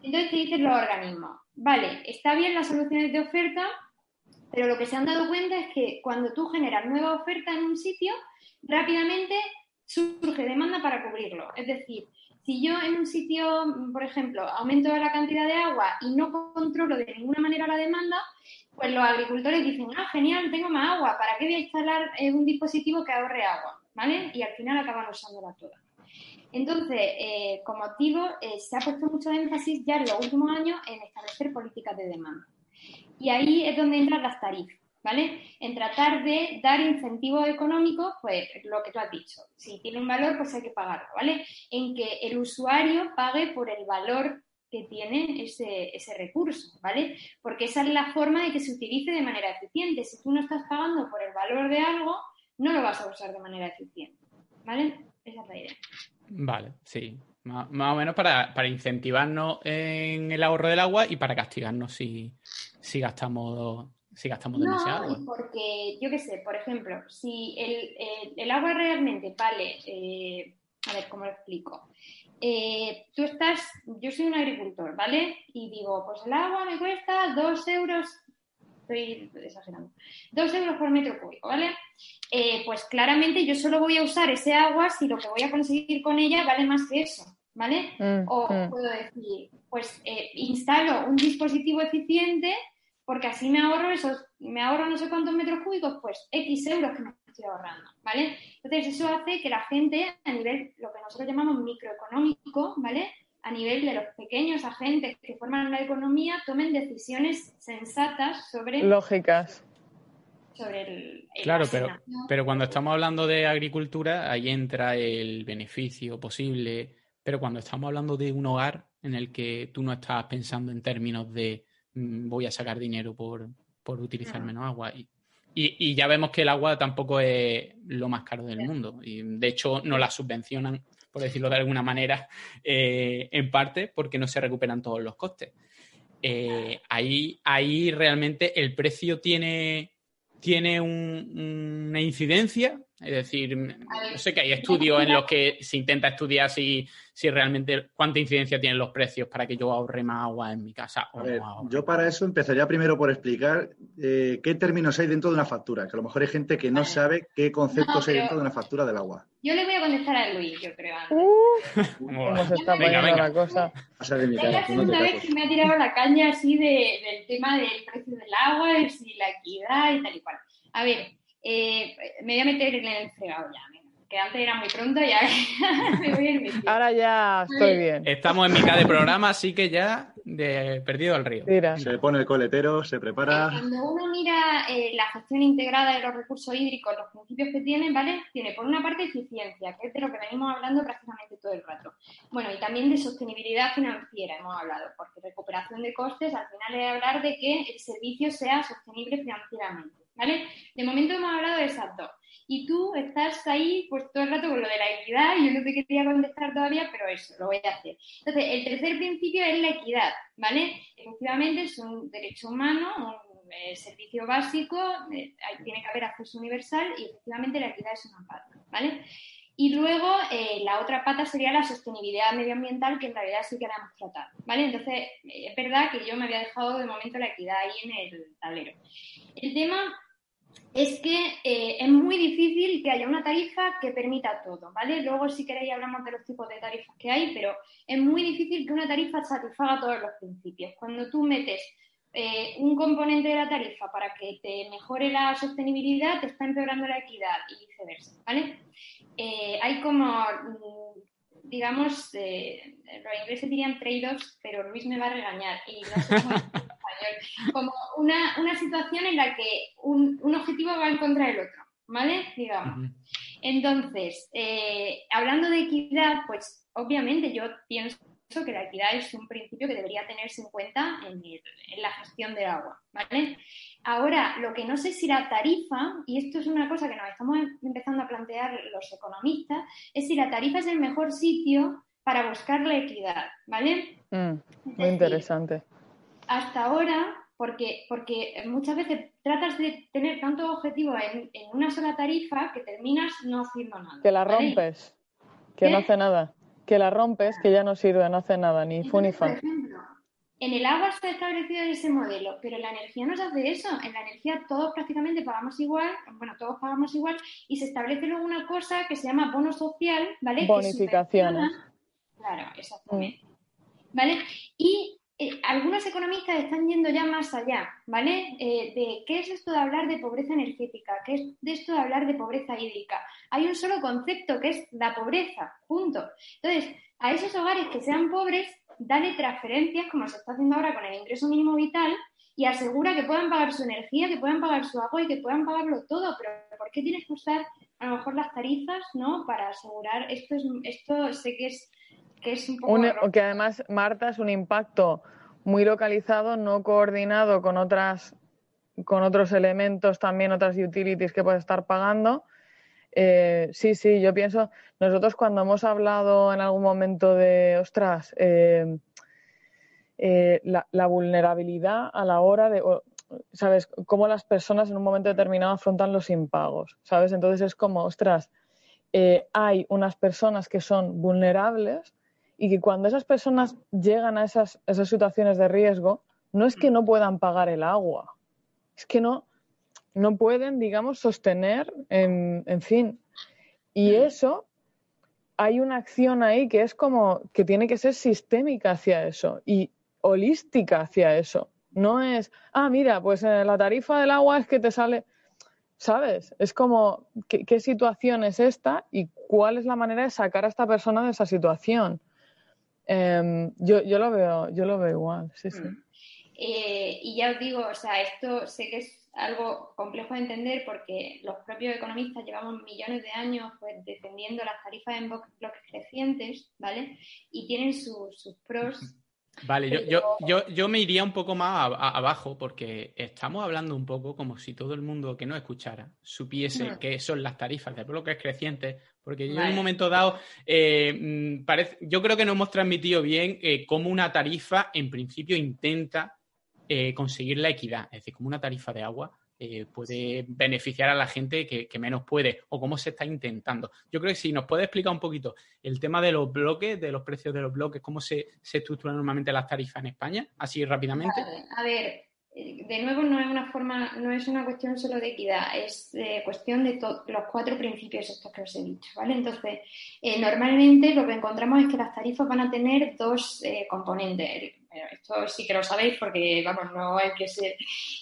Speaker 3: Entonces te dicen los organismos, vale, está bien las soluciones de oferta, pero lo que se han dado cuenta es que cuando tú generas nueva oferta en un sitio, rápidamente surge demanda para cubrirlo. Es decir, si yo en un sitio, por ejemplo, aumento la cantidad de agua y no controlo de ninguna manera la demanda, pues los agricultores dicen, ah, genial, tengo más agua, ¿para qué voy a instalar eh, un dispositivo que ahorre agua? ¿Vale? Y al final acaban usándola toda. Entonces, eh, como digo, eh, se ha puesto mucho énfasis ya en los últimos años en establecer políticas de demanda. Y ahí es donde entran las tarifas, ¿vale? En tratar de dar incentivos económicos, pues lo que tú has dicho. Si tiene un valor, pues hay que pagarlo, ¿vale? En que el usuario pague por el valor que tiene ese, ese recurso, ¿vale? Porque esa es la forma de que se utilice de manera eficiente. Si tú no estás pagando por el valor de algo, no lo vas a usar de manera eficiente, ¿vale? Esa es la idea.
Speaker 1: Vale, sí. Más, más o menos para, para, incentivarnos en el ahorro del agua y para castigarnos si, si gastamos si gastamos demasiado
Speaker 3: no,
Speaker 1: agua.
Speaker 3: porque yo qué sé, por ejemplo, si el, el, el agua realmente vale, eh, a ver cómo lo explico. Eh, tú estás, yo soy un agricultor, ¿vale? Y digo, pues el agua me cuesta dos euros, estoy exagerando, dos euros por metro cúbico, ¿vale? Eh, pues claramente yo solo voy a usar ese agua si lo que voy a conseguir con ella vale más que eso, ¿vale?
Speaker 2: Mm,
Speaker 3: o
Speaker 2: mm.
Speaker 3: puedo decir, pues eh, instalo un dispositivo eficiente porque así me ahorro esos, me ahorro no sé cuántos metros cúbicos, pues X euros que me estoy ahorrando, ¿vale? Entonces eso hace que la gente a nivel, lo que nosotros llamamos microeconómico, ¿vale? a nivel de los pequeños agentes que forman la economía tomen decisiones sensatas sobre
Speaker 2: Lógicas.
Speaker 3: sobre el, el-
Speaker 1: Claro,
Speaker 3: la
Speaker 1: pero, pero cuando estamos hablando de agricultura, ahí entra el beneficio posible. Pero cuando estamos hablando de un hogar en el que tú no estás pensando en términos de mm, voy a sacar dinero por, por utilizar menos agua. Y, y- y ya vemos que el agua tampoco es lo más caro del mundo. Y de hecho, no la subvencionan, por decirlo de alguna manera, eh, en parte porque no se recuperan todos los costes. Eh, ahí, ahí realmente el precio tiene, tiene un- una incidencia. Es decir, yo sé que hay estudios en los que se intenta estudiar si, si realmente cuánta incidencia tienen los precios para que yo ahorre más agua en mi casa. o
Speaker 4: ver,
Speaker 1: no
Speaker 4: yo para eso empezaría primero por explicar eh, qué términos hay dentro de una factura, que a lo mejor hay gente que no
Speaker 3: Vale.
Speaker 4: sabe qué conceptos
Speaker 3: No,
Speaker 4: hay dentro de una factura del agua.
Speaker 3: Yo le voy a contestar a Luis, yo creo. antes.
Speaker 2: Uh, cómo se está
Speaker 1: Venga,
Speaker 2: poniendo
Speaker 1: venga.
Speaker 2: la cosa.
Speaker 4: De
Speaker 3: Es
Speaker 4: cara,
Speaker 3: la segunda vez que me ha tirado la caña así de- del tema del precio del agua, y si la equidad y tal y cual. A ver, eh, me voy a meter en el fregado ya, que antes era muy pronto y ahora me voy a ir metiendo.
Speaker 2: Ahora ya estoy bien.
Speaker 1: Estamos en mitad de programa, así que ya de perdido al río.
Speaker 2: Tira.
Speaker 4: Se pone el coletero, se prepara.
Speaker 3: Cuando uno mira eh, la gestión integrada de los recursos hídricos, los principios que tiene, ¿vale? Tiene por una parte eficiencia, que es de lo que venimos hablando prácticamente todo el rato. Bueno, y también de sostenibilidad financiera hemos hablado, porque recuperación de costes al final es hablar de que el servicio sea sostenible financieramente, De momento hemos hablado de esas dos. Y tú estás ahí pues todo el rato con lo de la equidad, y yo no te quería contestar todavía, pero eso, lo voy a hacer. Entonces, el tercer principio es la equidad, ¿vale? Efectivamente, es un derecho humano, un eh, servicio básico, eh, tiene que haber acceso universal y efectivamente la equidad es una pata, ¿vale? Y luego eh, la otra pata sería la sostenibilidad medioambiental, que en realidad sí que la hemos tratado, ¿vale? Entonces, es verdad que yo me había dejado de momento la equidad ahí en el tablero. El tema es que eh, es muy difícil que haya una tarifa que permita todo, ¿vale? Luego, si queréis, hablamos de los tipos de tarifas que hay, pero es muy difícil que una tarifa satisfaga todos los principios. Cuando tú metes eh, un componente de la tarifa para que te mejore la sostenibilidad, te está empeorando la equidad y viceversa, ¿vale? Eh, hay como, mm, digamos, los ingleses dirían trade-offs, pero Luis me va a regañar español. Como una, una situación en la que un, un objetivo va en contra del otro, ¿vale? Digamos. Entonces, eh, hablando de equidad, pues obviamente yo pienso que la equidad es un principio que debería tenerse en cuenta en, el- en la gestión del agua, ¿vale? Ahora, lo que no sé si la tarifa, y esto es una cosa que nos estamos em- empezando a plantear los economistas, es si la tarifa es el mejor sitio para buscar la equidad, ¿vale?
Speaker 2: Mm, muy
Speaker 3: decir,
Speaker 2: interesante.
Speaker 3: Hasta ahora, porque, porque muchas veces tratas de tener tantos objetivos en, en una sola tarifa que terminas no haciendo nada.
Speaker 2: Que la
Speaker 3: ¿vale?
Speaker 2: rompes, que no hace nada. Que la rompes, que ya no sirve, no hace nada, ni fu ni
Speaker 3: Entonces, por
Speaker 2: fa.
Speaker 3: ejemplo, en el agua se ha establecido ese modelo, pero en la energía no se hace eso. En la energía todos prácticamente pagamos igual, bueno, todos pagamos igual, y se establece luego una cosa que se llama bono social, ¿vale?
Speaker 2: Bonificaciones.
Speaker 3: Claro, exactamente. ¿Vale? Y eh, algunos economistas están yendo ya más allá, ¿vale? Eh, de qué es esto de hablar de pobreza energética, qué es de esto de hablar de pobreza hídrica. Hay un solo concepto que es la pobreza, punto. Entonces, a esos hogares que sean pobres, dale transferencias, como se está haciendo ahora con el ingreso mínimo vital, y asegura que puedan pagar su energía, que puedan pagar su agua y que puedan pagarlo todo. Pero ¿por qué tienes que usar a lo mejor las tarifas, ¿no? Para asegurar esto es esto sé que es que es un poco
Speaker 2: Un-
Speaker 3: erróneo.
Speaker 2: que además, Marta, es un impacto muy localizado, no coordinado con otras con otros elementos, también otras utilities que puedes estar pagando. Eh, sí, sí, yo pienso, nosotros cuando hemos hablado en algún momento de, ostras, eh, eh, la, la vulnerabilidad a la hora de, ¿sabes? Cómo las personas en un momento determinado afrontan los impagos, ¿sabes? Entonces es como, ostras, hay unas personas que son vulnerables y que cuando esas personas llegan a esas, esas situaciones de riesgo, no es que no puedan pagar el agua, es que no, no pueden, digamos, sostener, en, en fin. Y eso, hay una acción ahí que es como que tiene que ser sistémica hacia eso y holística hacia eso. No es, ah, mira, pues eh, la tarifa del agua es que te sale, ¿sabes? Es como, ¿qué, qué situación es esta y cuál es la manera de sacar a esta persona de esa situación? Em, yo, yo, lo veo, yo lo veo igual, sí, sí.
Speaker 3: Mm. Eh, y ya os digo, o sea, esto sé que es algo complejo de entender porque los propios economistas llevamos millones de años pues, defendiendo las tarifas en bloques crecientes, ¿vale? Y tienen sus pros
Speaker 1: Vale, yo, yo, yo, yo, me iría un poco más abajo porque estamos hablando un poco como si todo el mundo que no escuchara supiese qué son las tarifas de bloques crecientes, porque yo en un momento dado, eh, mm, parece, yo creo que no hemos transmitido bien eh, cómo una tarifa en principio intenta eh, conseguir la equidad, es decir, como una tarifa de agua eh, puede beneficiar a la gente que, menos puede o cómo se está intentando. Yo creo que si nos puede explicar un poquito el tema de los bloques, de los precios de los bloques, cómo se, se estructuran normalmente las tarifas en España, así rápidamente.
Speaker 3: A ver, eh, de nuevo no es una forma, no es una cuestión solo de equidad, es cuestión de los cuatro principios estos que os he dicho, ¿vale? Entonces, eh, normalmente lo que encontramos es que las tarifas van a tener dos componentes esto sí que lo sabéis porque, vamos, no hay que ser,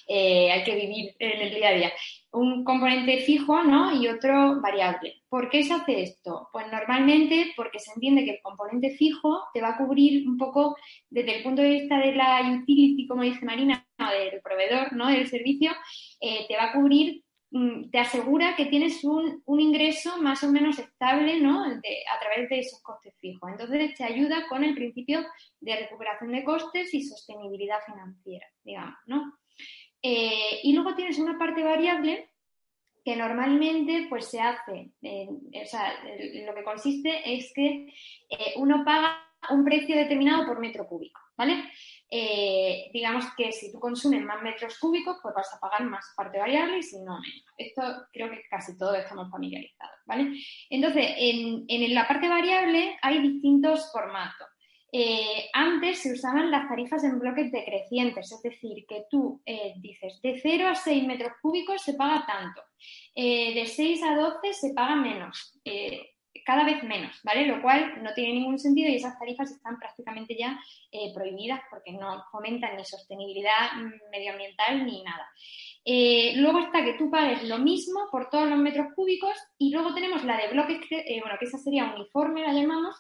Speaker 3: eh, hay que vivir en el día a día. Un componente fijo, ¿no? Y otro variable. ¿Por qué se hace esto? Pues normalmente porque se entiende que el componente fijo te va a cubrir un poco desde el punto de vista de la utility, como dice Marina, del proveedor, ¿no? Del servicio, eh, te va a cubrir te asegura que tienes un, ingreso más o menos estable ¿no? a través de esos costes fijos. Entonces, te ayuda con el principio de recuperación de costes y sostenibilidad financiera, digamos, ¿no? Eh, y luego tienes una parte variable que normalmente pues se hace, o sea, lo que consiste es que eh, uno paga un precio determinado por metro cúbico, ¿vale? Eh, digamos que si tú consumes más metros cúbicos, pues vas a pagar más parte variable y si no, menos. Esto creo que casi todos estamos familiarizados, ¿vale? Entonces, en, la parte variable hay distintos formatos. Eh, antes se usaban las tarifas en bloques decrecientes, es decir, que tú eh, dices de 0 a 6 metros cúbicos se paga tanto, de 6 a 12 se paga menos cada vez menos, ¿vale? Lo cual no tiene ningún sentido y esas tarifas están prácticamente ya eh, prohibidas porque no fomentan ni sostenibilidad medioambiental ni nada. Eh, luego está que tú pagues lo mismo por todos los metros cúbicos y luego tenemos la de bloques, eh, bueno, que esa sería uniforme, la llamamos,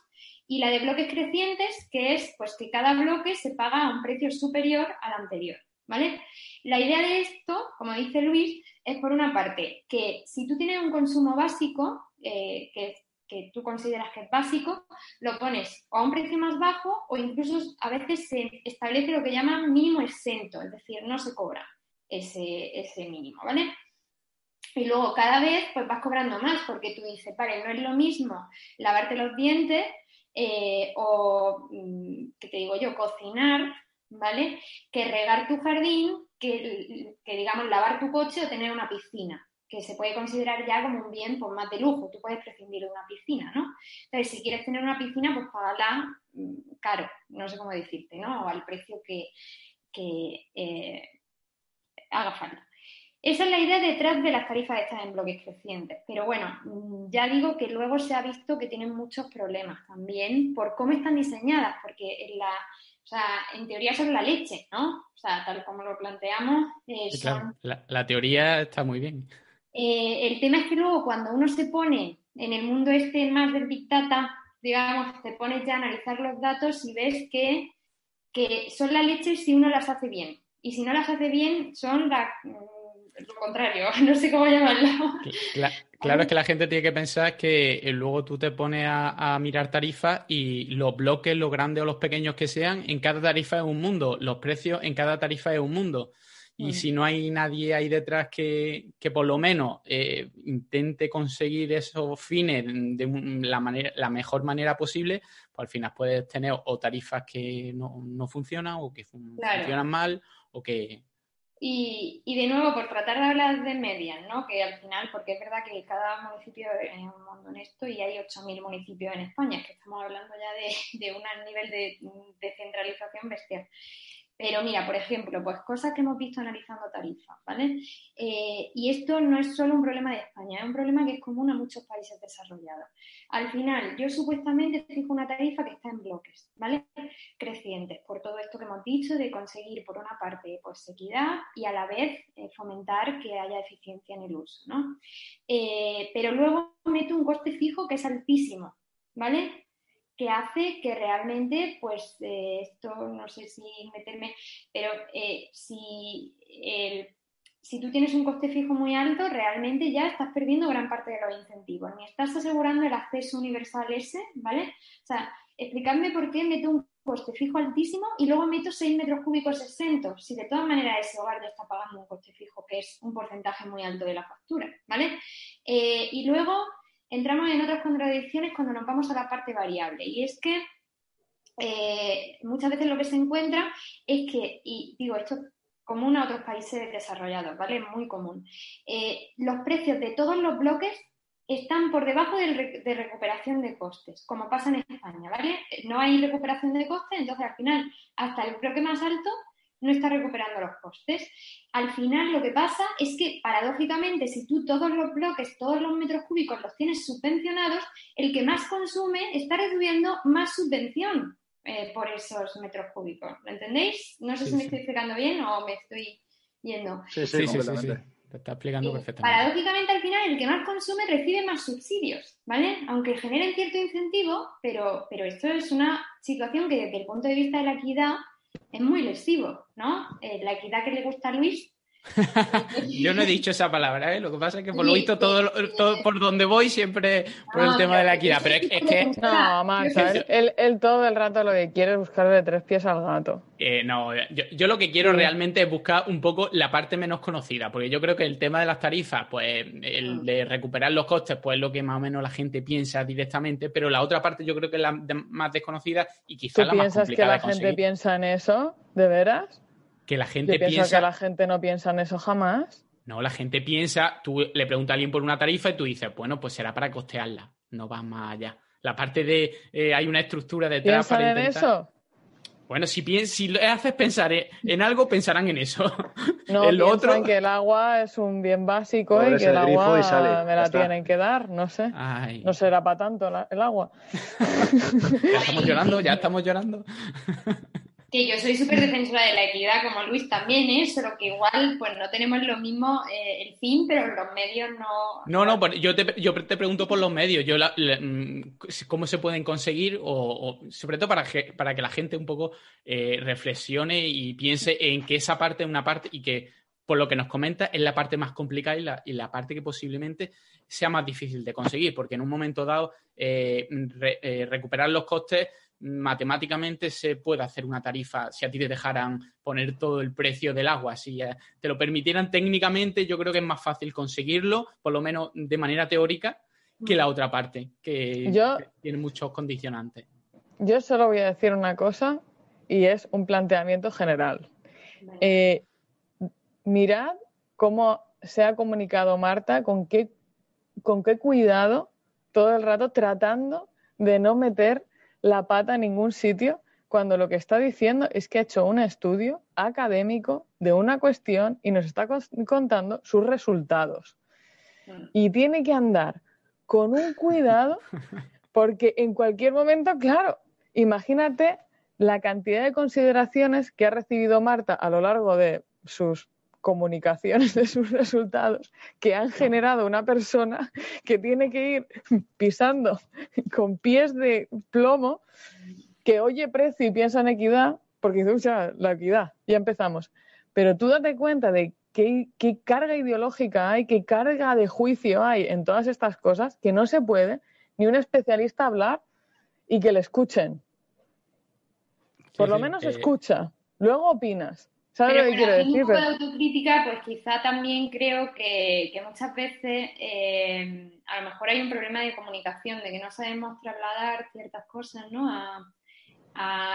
Speaker 3: y la de bloques crecientes, que es pues que cada bloque se paga a un precio superior al anterior, ¿vale? La idea de esto, como dice Luis, es por una parte que si tú tienes un consumo básico, que es que tú consideras que es básico, lo pones a un precio más bajo o incluso a veces se establece lo que llaman mínimo exento, es decir, no se cobra ese, ese mínimo, ¿vale? Y luego cada vez pues vas cobrando más porque tú dices, vale, no es lo mismo lavarte los dientes eh, o, mm, ¿qué te digo yo?, cocinar, ¿vale? Que regar tu jardín, que, que digamos lavar tu coche o tener una piscina que se puede considerar ya como un bien pues, más de lujo. Tú puedes prescindir de una piscina, ¿no? Entonces, si quieres tener una piscina, pues págala mm, caro, no sé cómo decirte, ¿no? O al precio que, eh, haga falta. Esa es la idea detrás de las tarifas estas en bloques crecientes. Pero bueno, mm, ya digo que luego se ha visto que tienen muchos problemas también por cómo están diseñadas, porque en la, o sea, en teoría son la leche, ¿no? O sea, tal como lo planteamos.
Speaker 1: Eh, la, teoría está muy bien.
Speaker 3: Eh, el tema es que luego cuando uno se pone en el mundo este más del Big Data, digamos, te pones ya a analizar los datos y ves que, son la leche si uno las hace bien. Y si no las hace bien, son la, mm, lo contrario, no sé cómo llamarlo.
Speaker 1: Claro, es que la gente tiene que pensar que eh, luego tú te pones a, a, mirar tarifas y los bloques, los grandes o los pequeños que sean, en cada tarifa es un mundo, los precios en cada tarifa es un mundo. Y si no hay nadie ahí detrás que, por lo menos eh, intente conseguir esos fines de la, manera, la mejor manera posible, pues al final puedes tener o tarifas que no, funcionan o que funcionan mal o que...
Speaker 3: Y, y, de nuevo, por tratar de hablar de medias, ¿no? Que al final, porque es verdad que cada municipio es un mundo honesto y hay 8.000 municipios en España, que estamos hablando ya de, de un nivel de descentralización bestial. Pero mira, por ejemplo, pues cosas que hemos visto analizando tarifas, ¿vale? Eh, y esto no es solo un problema de España, es un problema que es común a muchos países desarrollados. Al final, yo supuestamente fijo una tarifa que está en bloques, ¿vale? Crecientes, por todo esto que hemos dicho de conseguir, por una parte, pues equidad y a la vez eh, fomentar que haya eficiencia en el uso, ¿no? Eh, pero luego meto un coste fijo que es altísimo, ¿vale? Que hace que realmente, pues eh, esto no sé si meterme, pero eh, si, si tú tienes un coste fijo muy alto, realmente ya estás perdiendo gran parte de los incentivos, ni estás asegurando el acceso universal ese, ¿vale? O sea, explicadme por qué meto un coste fijo altísimo y luego meto 6 metros cúbicos exentos, si de todas maneras ese hogar le está pagando un coste fijo, que es un porcentaje muy alto de la factura, ¿vale? Eh, y luego entramos en otras contradicciones cuando nos vamos a la parte variable. Y es que eh, muchas veces lo que se encuentra es que, y digo, esto es común a otros países desarrollados, ¿vale? Muy común. Eh, los precios de todos los bloques están por debajo de, de, recuperación de costes, como pasa en España, ¿vale? No hay recuperación de costes, entonces al final, hasta el bloque más alto no está recuperando los costes. Al final lo que pasa es que, paradójicamente, si tú todos los bloques, todos los metros cúbicos los tienes subvencionados, el que más consume está recibiendo más subvención eh, por esos metros cúbicos. ¿Lo entendéis? No sé si me estoy explicando bien o me estoy yendo.
Speaker 4: Sí, sí, sí,
Speaker 1: Te está explicando
Speaker 3: eh,
Speaker 1: perfectamente.
Speaker 3: Paradójicamente, al final, el que más consume recibe más subsidios, ¿vale? Aunque generen cierto incentivo, pero, pero esto es una situación que desde el punto de vista de la equidad es muy lesivo, ¿no? Eh, la equidad que le gusta a Luis.
Speaker 1: Yo no he dicho esa palabra, ¿eh? Lo que pasa es que por lo visto todo, todo por donde voy siempre por el tema de la equidad, pero es, que...
Speaker 2: No, Marta, él, todo el rato lo que quiere es buscarle tres pies al gato.
Speaker 1: Eh, no, yo, lo que quiero realmente es buscar un poco la parte menos conocida, porque yo creo que el tema de las tarifas, pues el mm. de recuperar los costes, pues es lo que más o menos la gente piensa directamente, pero la otra parte yo creo que es la más desconocida y quizás la más complicada
Speaker 2: ¿Tú piensas que la gente piensa en eso? ¿De veras?
Speaker 1: Que la gente
Speaker 2: Yo
Speaker 1: piensa...
Speaker 2: que la gente no piensa en eso jamás.
Speaker 1: No, la gente piensa, tú le preguntas a alguien por una tarifa y tú dices, bueno, pues será para costearla, no vas más allá. La parte de eh, hay una estructura detrás para
Speaker 2: intentar... en eso?
Speaker 1: Bueno, si, si le haces pensar en algo, pensarán en eso.
Speaker 2: No, en lo otro... que el agua es un bien básico y que el agua me la tienen que dar, no sé. No será para tanto el agua.
Speaker 1: ya estamos llorando, ya estamos llorando
Speaker 3: que yo soy súper defensora de la equidad, como Luis también es, ¿eh? solo que igual pues no tenemos lo mismo eh, el fin, pero los medios no...
Speaker 1: No, no, pues, yo te, yo te pregunto por los medios, yo mm, cómo se pueden conseguir, o, sobre todo para, para que la gente un poco eh, reflexione y piense en que esa parte es una parte y que por lo que nos comenta es la parte más complicada y la, y la parte que posiblemente sea más difícil de conseguir, porque en un momento dado recuperar los costes matemáticamente se puede hacer una tarifa si a ti te dejaran poner todo el precio del agua. Si eh, te lo permitieran técnicamente, yo creo que es más fácil conseguirlo, por lo menos de manera teórica, que la otra parte, que, tiene muchos condicionantes.
Speaker 2: Yo solo voy a decir una cosa y es un planteamiento general. Eh, mirad cómo se ha comunicado Marta, con qué, con qué cuidado todo el rato tratando de no meter la pata en ningún sitio cuando lo que está diciendo es que ha hecho un estudio académico de una cuestión y nos está contando sus resultados. Y tiene que andar con un cuidado porque en cualquier momento, claro, imagínate la cantidad de consideraciones que ha recibido Marta a lo largo de sus comunicaciones de sus resultados que han generado una persona que tiene que ir pisando con pies de plomo, que oye precio y piensa en equidad, porque dice, la equidad, ya empezamos. Pero tú date cuenta de qué, qué carga ideológica hay, qué carga de juicio hay en todas estas cosas, que no se puede ni un especialista hablar y que le escuchen. Por lo menos escucha, luego opinas. ¿Sabes lo que quiero decir?
Speaker 3: Un poco de autocrítica, pues quizá también creo que, muchas veces eh, a lo mejor hay un problema de comunicación, de que no sabemos trasladar ciertas cosas ¿no? a,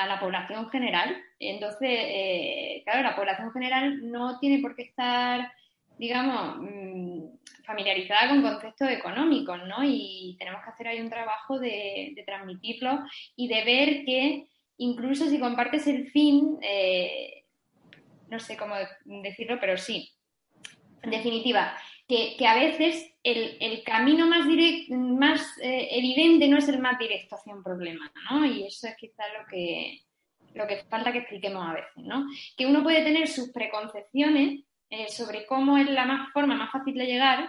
Speaker 3: la población general. Entonces, eh, claro, la población general no tiene por qué estar, digamos, mm, familiarizada con conceptos económicos, ¿no? Y tenemos que hacer ahí un trabajo de, de transmitirlo y de ver que incluso si compartes el fin, eh, no sé cómo decirlo, pero sí. En definitiva, que, a veces el, camino más, más eh, evidente no es el más directo hacia un problema, ¿no? Y eso es quizás lo que, lo que falta que expliquemos a veces, ¿no? Que uno puede tener sus preconcepciones eh, sobre cómo es la más, forma más fácil de llegar,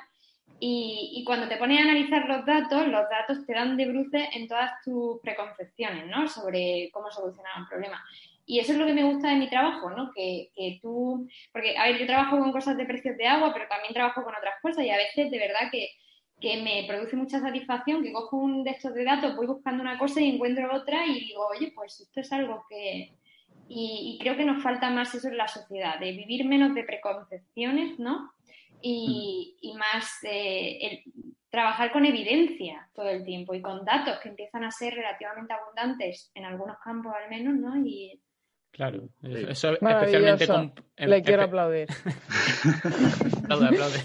Speaker 3: Y, y, cuando te pones a analizar los datos, los datos te dan de bruces en todas tus preconcepciones, ¿no? Sobre cómo solucionar un problema. Y eso es lo que me gusta de mi trabajo, ¿no? Que, que, tú, porque, a ver, yo trabajo con cosas de precios de agua, pero también trabajo con otras cosas y a veces de verdad que, que me produce mucha satisfacción, que cojo un de estos de datos, voy buscando una cosa y encuentro otra y digo, oye, pues esto es algo que... Y, creo que nos falta más eso en la sociedad, de vivir menos de preconcepciones, ¿no? Y, y más eh, trabajar con evidencia todo el tiempo y con datos que empiezan a ser relativamente abundantes en algunos campos al menos, ¿no?
Speaker 1: Claro, eso especialmente con...
Speaker 2: Le quiero aplaudir.
Speaker 1: aplaude, aplaude.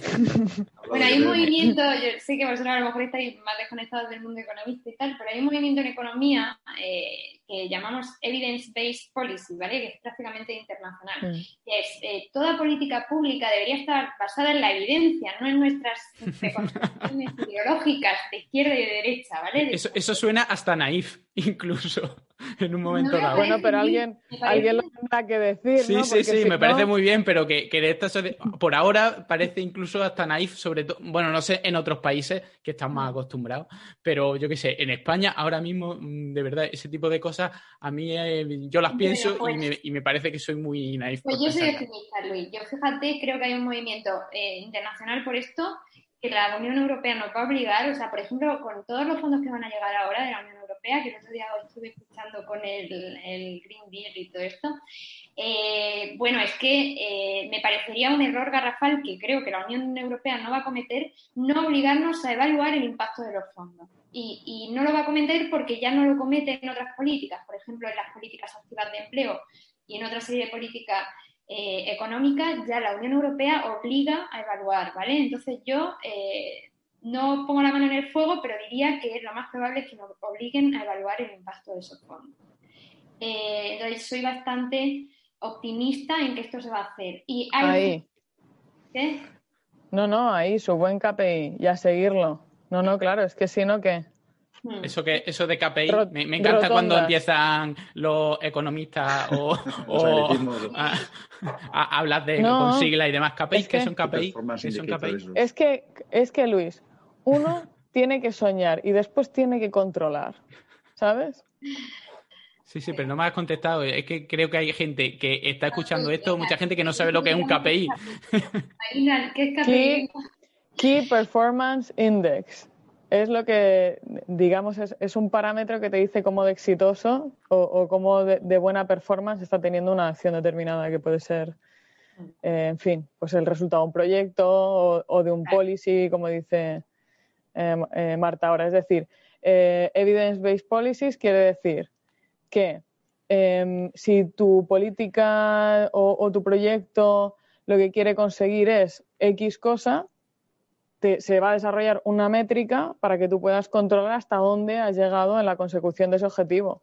Speaker 3: Bueno, hay un movimiento, yo sé que vosotros a lo mejor estáis más desconectados del mundo economista y tal, pero hay un movimiento en economía eh, que llamamos Evidence-Based Policy, ¿vale? Que es prácticamente internacional. Mm. Que es, eh, toda política pública debería estar basada en la evidencia, no en nuestras preconcepciones ideológicas de izquierda y de derecha, ¿vale?
Speaker 1: Eso, eso suena hasta naif, incluso, en un momento
Speaker 2: no,
Speaker 1: dado.
Speaker 2: Bueno, pero alguien, alguien lo tendrá que decir,
Speaker 1: Sí,
Speaker 2: ¿no?
Speaker 1: sí, sí,
Speaker 2: si
Speaker 1: me
Speaker 2: no-
Speaker 1: parece muy bien, pero que, que de esta por ahora parece incluso hasta naif, sobre todo, bueno, no sé, en otros países que están más acostumbrados, pero yo qué sé, en España ahora mismo, mm, de verdad, ese tipo de cosas, a mí eh, yo las pienso
Speaker 3: pues-
Speaker 1: y, me, y me parece que soy muy naif.
Speaker 3: Pues yo soy optimista, Luis. Yo fíjate, creo que hay un movimiento eh, internacional por esto que la Unión Europea nos va a obligar, o sea, por ejemplo, con todos los fondos que van a llegar ahora de la Unión Que el otro día estuve escuchando con el, Green Deal y todo esto, eh, bueno, es que eh, me parecería un error garrafal que creo que la Unión Europea no va a cometer, no obligarnos a evaluar el impacto de los fondos. Y, no lo va a cometer porque ya no lo comete en otras políticas, por ejemplo, en las políticas activas de empleo y en otra serie de políticas eh, económicas, ya la Unión Europea obliga a evaluar, ¿vale? Entonces yo eh, no pongo la mano en el fuego, pero diría que lo más probable es que nos obliguen a evaluar el impacto de esos fondos. Eh, entonces soy bastante optimista en que esto se va a hacer. Y hay...
Speaker 2: Ahí.
Speaker 3: ¿Qué?
Speaker 2: No, no, ahí, su buen KPI, y a seguirlo. No, no, claro, es que si no, ¿qué?
Speaker 3: Hmm.
Speaker 1: Eso, que, eso de KPI,
Speaker 2: Rot-
Speaker 1: me, me encanta cuando empiezan los economistas o, a, a hablar de
Speaker 2: No,
Speaker 1: con sigla y demás. KPI,
Speaker 2: es
Speaker 1: ¿qué
Speaker 2: que-
Speaker 1: son KPI?
Speaker 4: Performance
Speaker 1: ¿Qué son KPI?
Speaker 2: Es que, es que Luis, uno tiene que soñar y después tiene que controlar, ¿sabes?
Speaker 1: Sí, sí, pero no me has contestado. Es que creo que hay gente que está escuchando esto, mucha gente que no sabe lo que es un KPI.
Speaker 3: ¿qué es KPI?
Speaker 2: Key, Key Performance Index. Es lo que, digamos, es, es un parámetro que te dice cómo de exitoso o, o cómo de, de buena performance está teniendo una acción determinada, que puede ser, eh, en fin, pues el resultado de un proyecto o, o de un policy, como dice eh, eh, Marta ahora. Es decir, eh, evidence-based policies quiere decir que em, si tu política o, o tu proyecto lo que quiere conseguir es X cosa, te- se va a desarrollar una métrica para que tú puedas controlar hasta dónde has llegado en la consecución de ese objetivo.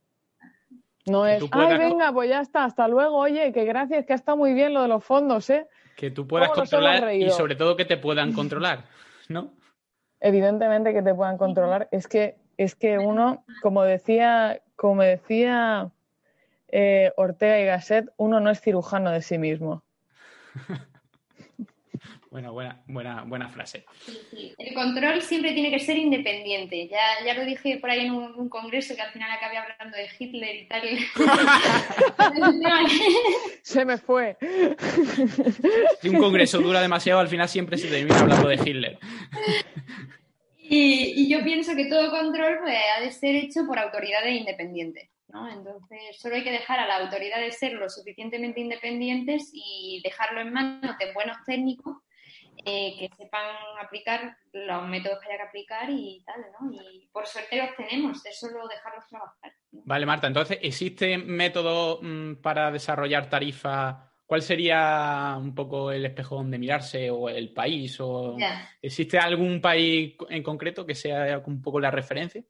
Speaker 2: No es, ay, venga, pues ya está, hasta luego, oye, que gracias, que ha estado muy bien lo de los fondos, ¿eh?
Speaker 1: Que tú puedas
Speaker 2: ¿Cómo nos hemos
Speaker 1: controlar y sobre todo que te puedan controlar, ¿no?
Speaker 2: Evidentemente que te puedan controlar. Es que, es que uno, como decía, como decía eh, Ortega y Gasset, uno no es cirujano de sí mismo.
Speaker 1: Bueno, buena, buena, buena frase.
Speaker 3: Sí, sí. El control siempre tiene que ser independiente. Ya, ya lo dije por ahí en un, un congreso que al final acabé hablando de Hitler y tal.
Speaker 2: Se me fue.
Speaker 1: Si un congreso dura demasiado, al final siempre se termina hablando de Hitler.
Speaker 3: y, y yo pienso que todo control pues, ha de ser hecho por autoridades independientes. ¿no? Entonces, solo hay que dejar a las autoridades ser lo suficientemente independientes y dejarlo en manos de buenos técnicos eh, que sepan aplicar los métodos que haya que aplicar y tal, ¿no? Y por suerte los tenemos, es solo dejarlos trabajar. ¿no?
Speaker 1: Vale, Marta, entonces, ¿existe método mm, para desarrollar tarifas? ¿Cuál sería un poco el espejo donde mirarse o el país? O...
Speaker 3: Ya.
Speaker 1: ¿Existe algún país en concreto que sea un poco la referencia?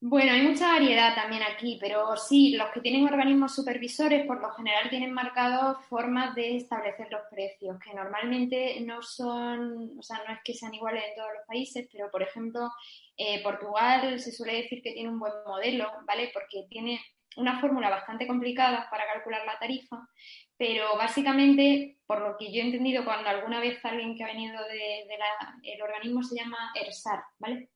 Speaker 3: Bueno, hay mucha variedad también aquí, pero sí, los que tienen organismos supervisores por lo general tienen marcados formas de establecer los precios, que normalmente no son, o sea, no es que sean iguales en todos los países, pero por ejemplo, eh, Portugal se suele decir que tiene un buen modelo, ¿vale? Porque tiene una fórmula bastante complicada para calcular la tarifa, pero básicamente, por lo que yo he entendido cuando alguna vez alguien que ha venido del de, el organismo se llama ERSAR, ¿vale?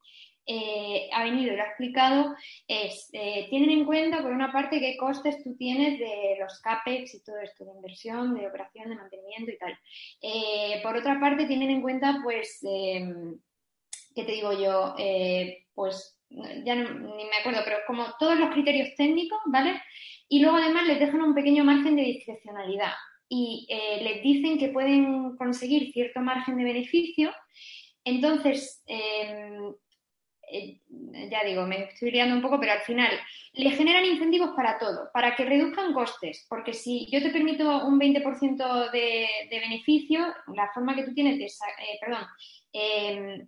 Speaker 3: Eh, ha venido y lo ha explicado, es, eh, tienen en cuenta por una parte qué costes tú tienes de los CAPEX y todo esto, de inversión, de operación, de mantenimiento y tal. Eh, por otra parte, tienen en cuenta, pues, em, ¿qué te digo yo? pues ya ni me acuerdo, pero como todos los criterios técnicos, ¿vale? Y luego además les dejan un pequeño margen de discrecionalidad y les dicen que pueden conseguir cierto margen de beneficio. Entonces, em, eh, ya digo, me estoy liando un poco, pero al final le generan incentivos para todo, para que reduzcan costes, porque si yo te permito un 20% de, de, beneficio, la forma que tú tienes de, eh, perdón, eh,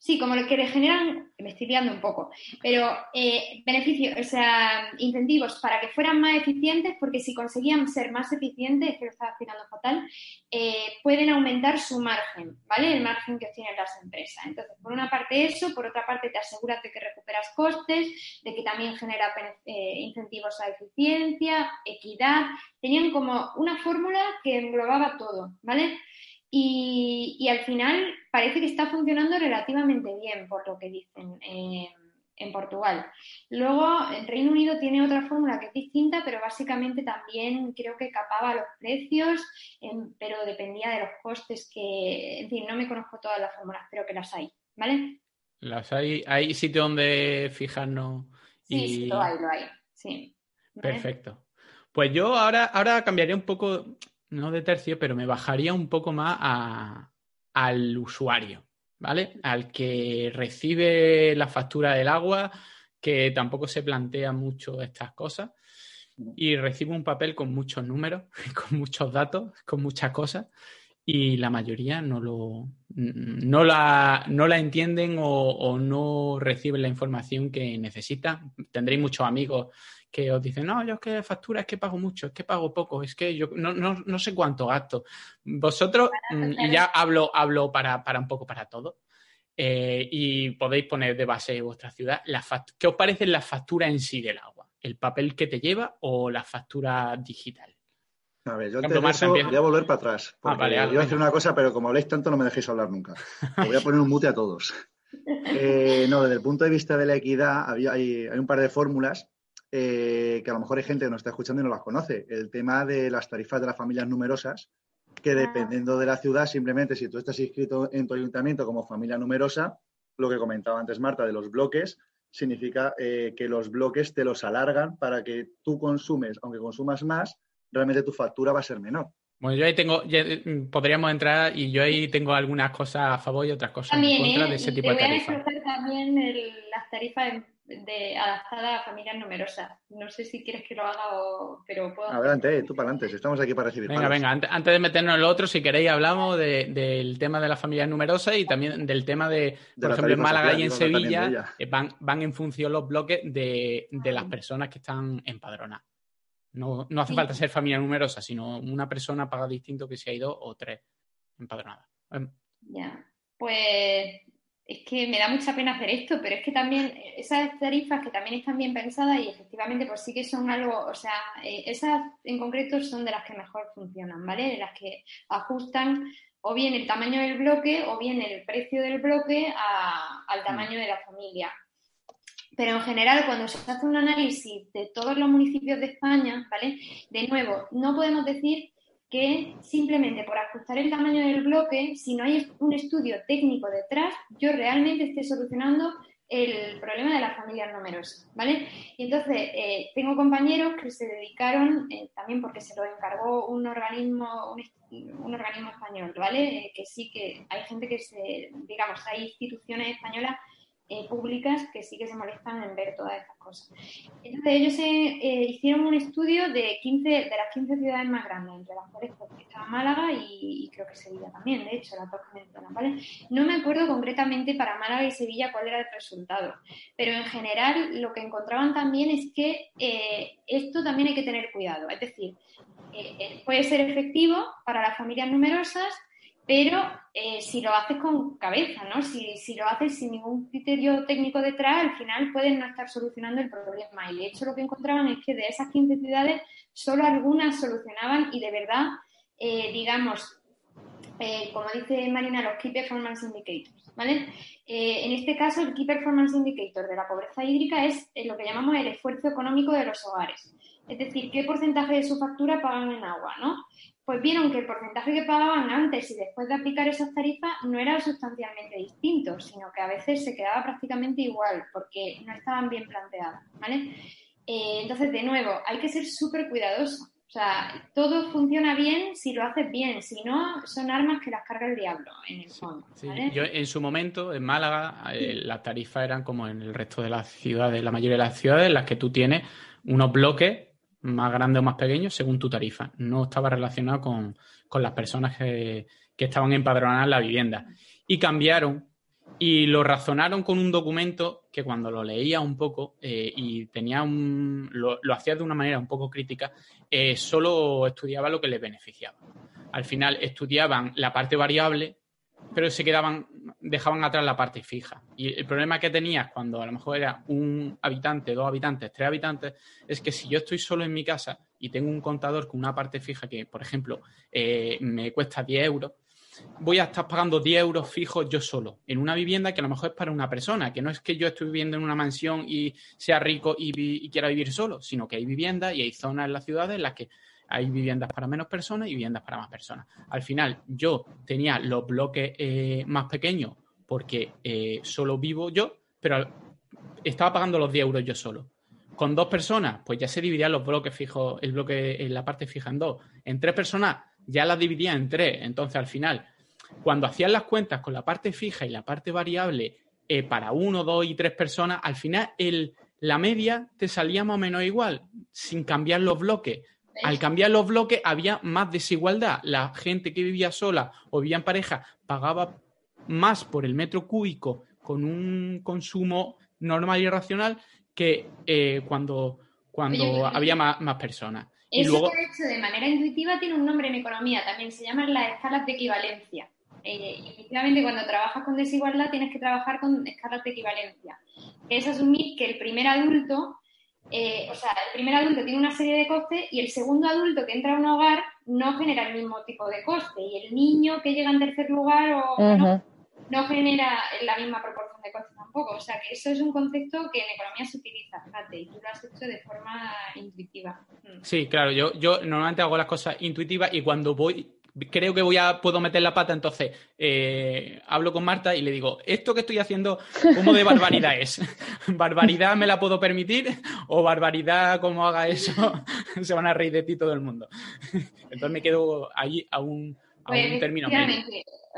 Speaker 3: Sí, como lo que le generan, me estoy liando un poco, pero eh, beneficios, o sea, incentivos para que fueran más eficientes, porque si conseguían ser más eficientes, que lo estaba explicando fatal, eh, pueden aumentar su margen, ¿vale? El margen que obtienen las empresas. Entonces, por una parte eso, por otra parte te aseguras de que recuperas costes, de que también genera eh, incentivos a eficiencia, equidad. Tenían como una fórmula que englobaba todo, ¿vale? Y, al final parece que está funcionando relativamente bien, por lo que dicen eh, en Portugal. Luego, el Reino Unido tiene otra fórmula que es distinta, pero básicamente también creo que capaba los precios, em, pero dependía de los costes que, en fin, no me conozco todas las fórmulas, pero que las hay, ¿vale?
Speaker 1: Las hay, hay sitio donde fijarnos.
Speaker 3: Sí, sí, lo hay, lo hay, sí.
Speaker 1: Perfecto. Pues yo ahora, ahora cambiaré un poco, no de tercio, pero me bajaría un poco más al usuario, ¿vale? Al que recibe la factura del agua, que tampoco se plantea mucho estas cosas y recibe un papel con muchos números, con muchos datos, con muchas cosas y la mayoría no lo no la, no la entienden o, o, no reciben la información que necesitan. Tendréis muchos amigos que os dicen, no, yo es que factura, es que pago mucho, es que pago poco, es que yo no, no, no sé cuánto gasto. Vosotros, mm, y ya hablo, hablo para, para un poco para todo, eh, y podéis poner de base vuestra ciudad, la ¿qué os parece la factura en sí del agua? ¿El papel que te lleva o la factura digital?
Speaker 4: A ver, yo de eso voy a volver para atrás. Ah, porque yo voy a decir una cosa, pero como habléis tanto, no me dejéis hablar nunca. voy a poner un mute a todos. Eh, no, desde el punto de vista de la equidad, hay, hay un par de fórmulas eh, que a lo mejor hay gente que nos está escuchando y no las conoce. El tema de las tarifas de las familias numerosas, que ah. dependiendo de la ciudad, simplemente si tú estás inscrito en tu ayuntamiento como familia numerosa, lo que comentaba antes Marta de los bloques, significa eh, que los bloques te los alargan para que tú consumes, aunque consumas más, realmente tu factura va a ser menor.
Speaker 1: Bueno, yo ahí tengo, mm, podríamos entrar y yo ahí tengo algunas cosas a favor y otras cosas en contra de ese tipo de tarifas.
Speaker 3: también las tarifas de, adaptada a familias numerosas. No sé si quieres que lo haga o... pero puedo...
Speaker 4: Adelante, tú para adelante, estamos aquí para recibir.
Speaker 1: Venga, venga, antes, de meternos en lo otro, si queréis hablamos del tema de las familias numerosas y también del tema de, por ejemplo, en Málaga y en Sevilla, eh, van, van en función los bloques de, las personas que están empadronadas. No, no hace falta ser familia numerosa, sino una persona paga distinto que si hay dos o tres empadronadas.
Speaker 3: Em. Ya, pues es que me da mucha pena hacer esto, pero es que también esas tarifas que también están bien pensadas y efectivamente pues sí que son algo, o sea, eh, esas en concreto son de las que mejor funcionan, ¿vale? De las que ajustan o bien el tamaño del bloque o bien el precio del bloque al tamaño de la familia. Pero en general, cuando se hace un análisis de todos los municipios de España, ¿vale? De nuevo, no podemos decir que simplemente por ajustar el tamaño del bloque, si no hay un estudio técnico detrás, yo realmente esté solucionando el problema de las familias numerosas, ¿vale? Y entonces, eh, tengo compañeros que se dedicaron, eh, también porque se lo encargó un organismo, un, organismo español, ¿vale? Eh, que sí que hay gente que se, digamos, hay instituciones españolas eh, públicas que sí que se molestan en ver todas estas cosas. Entonces ellos eh, hicieron un estudio de 15, de las 15 ciudades más grandes, entre las cuales pues, estaba Málaga y, creo que Sevilla también, de hecho, las dos que mencionan, ¿vale? No me acuerdo concretamente para Málaga y Sevilla cuál era el resultado, pero en general lo que encontraban también es que eh, esto también hay que tener cuidado, es decir, puede ser efectivo para las familias numerosas, pero eh, si lo haces con cabeza, ¿no? Si, si, lo haces sin ningún criterio técnico detrás, al final pueden no estar solucionando el problema. Y de hecho lo que encontraban es que de esas 15 ciudades, solo algunas solucionaban y de verdad, eh, digamos, eh, como dice Marina, los Key Performance Indicators, ¿vale? en este caso, el Key Performance Indicator de la pobreza hídrica es lo que llamamos el esfuerzo económico de los hogares. Es decir, qué porcentaje de su factura pagan en agua, ¿no? pues vieron que el porcentaje que pagaban antes y después de aplicar esas tarifas no era sustancialmente distinto, sino que a veces se quedaba prácticamente igual porque no estaban bien planteadas, ¿vale? Eh, entonces, de nuevo, hay que ser súper cuidadoso. O sea, todo funciona bien si lo haces bien, si no, son armas que las carga el diablo, en el fondo.
Speaker 1: Yo en su momento, en Málaga, eh, las tarifas eran como en el resto de las ciudades, la mayoría de las ciudades, en las que tú tienes unos bloques más grande o más pequeño según tu tarifa. No estaba relacionado con, las personas que, estaban empadronadas en la vivienda. Y cambiaron y lo razonaron con un documento que cuando lo leía un poco eh, y tenía un, lo, hacía de una manera un poco crítica, eh, solo estudiaba lo que les beneficiaba. Al final estudiaban la parte variable, pero se quedaban dejaban atrás la parte fija. Y el problema que tenías cuando a lo mejor era un habitante, dos habitantes, tres habitantes, es que si yo estoy solo en mi casa y tengo un contador con una parte fija que, por ejemplo, eh, me cuesta 10 euros, voy a estar pagando 10 euros fijos yo solo, en una vivienda que a lo mejor es para una persona, que no es que yo estoy viviendo en una mansión y sea rico y, y quiera vivir solo, sino que hay viviendas y hay zonas en las ciudades en las que hay viviendas para menos personas y viviendas para más personas. Al final, yo tenía los bloques eh, más pequeños porque eh, solo vivo yo, pero estaba pagando los 10 euros yo solo. Con dos personas, pues ya se dividían los bloques fijos, el bloque en la parte fija en dos. En tres personas, ya las dividía en tres. Entonces, al final, cuando hacían las cuentas con la parte fija y la parte variable eh, para uno, dos y tres personas, al final la media te salía más o menos igual, sin cambiar los bloques. Al cambiar los bloques había más desigualdad. La gente que vivía sola o vivía en pareja pagaba más por el metro cúbico con un consumo normal y racional que eh, cuando, cuando había más, personas.
Speaker 3: Eso y luego... que hecho de manera intuitiva tiene un nombre en economía, también se llaman las escalas de equivalencia. Eh, efectivamente, cuando trabajas con desigualdad tienes que trabajar con escalas de equivalencia. Es asumir que el primer adulto eh, o sea, el primer adulto tiene una serie de costes y el segundo adulto que entra a un hogar no genera el mismo tipo de coste. Y el niño que llega en tercer lugar o, no, genera la misma proporción de costes tampoco. O sea, que eso es un concepto que en economía se utiliza, fíjate, y tú lo has hecho de forma intuitiva.
Speaker 1: Mm. Sí, claro, yo, yo normalmente hago las cosas intuitivas y cuando voy creo que voy a, puedo meter la pata, entonces eh, hablo con Marta y le digo, esto que estoy haciendo, ¿cómo de barbaridad es? ¿Barbaridad me la puedo permitir? ¿O barbaridad como haga eso, se van a reír de ti todo el mundo? Entonces me quedo ahí a un, a un pues, término medio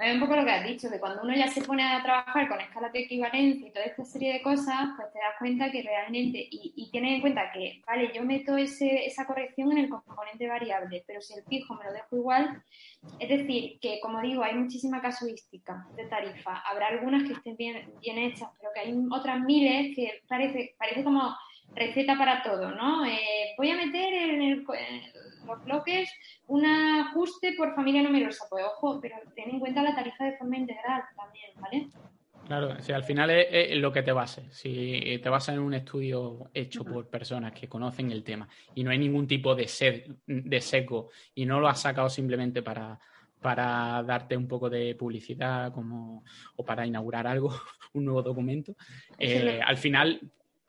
Speaker 3: es un poco lo que has dicho, que cuando uno ya se pone a trabajar con escalas de equivalencia y toda esta serie de cosas, pues te das cuenta que realmente, y, y tienes en cuenta que, vale, yo meto ese, esa corrección en el componente variable, pero si el fijo me lo dejo igual, es decir, que como digo, hay muchísima casuística de tarifa. Habrá algunas que estén bien, bien hechas, pero que hay otras miles que parece, parece como receta para todo, ¿no? Eh, voy a meter en, el, los bloques un ajuste por familia numerosa. Pues ojo, pero ten en cuenta la tarifa de forma integral también, ¿vale?
Speaker 1: Claro, si al final es, lo que te base. Si te basas en un estudio hecho por personas que conocen el tema y no hay ningún tipo de, sed, de seco y no lo has sacado simplemente para, para darte un poco de publicidad como, o para inaugurar algo, un nuevo documento, eh, al final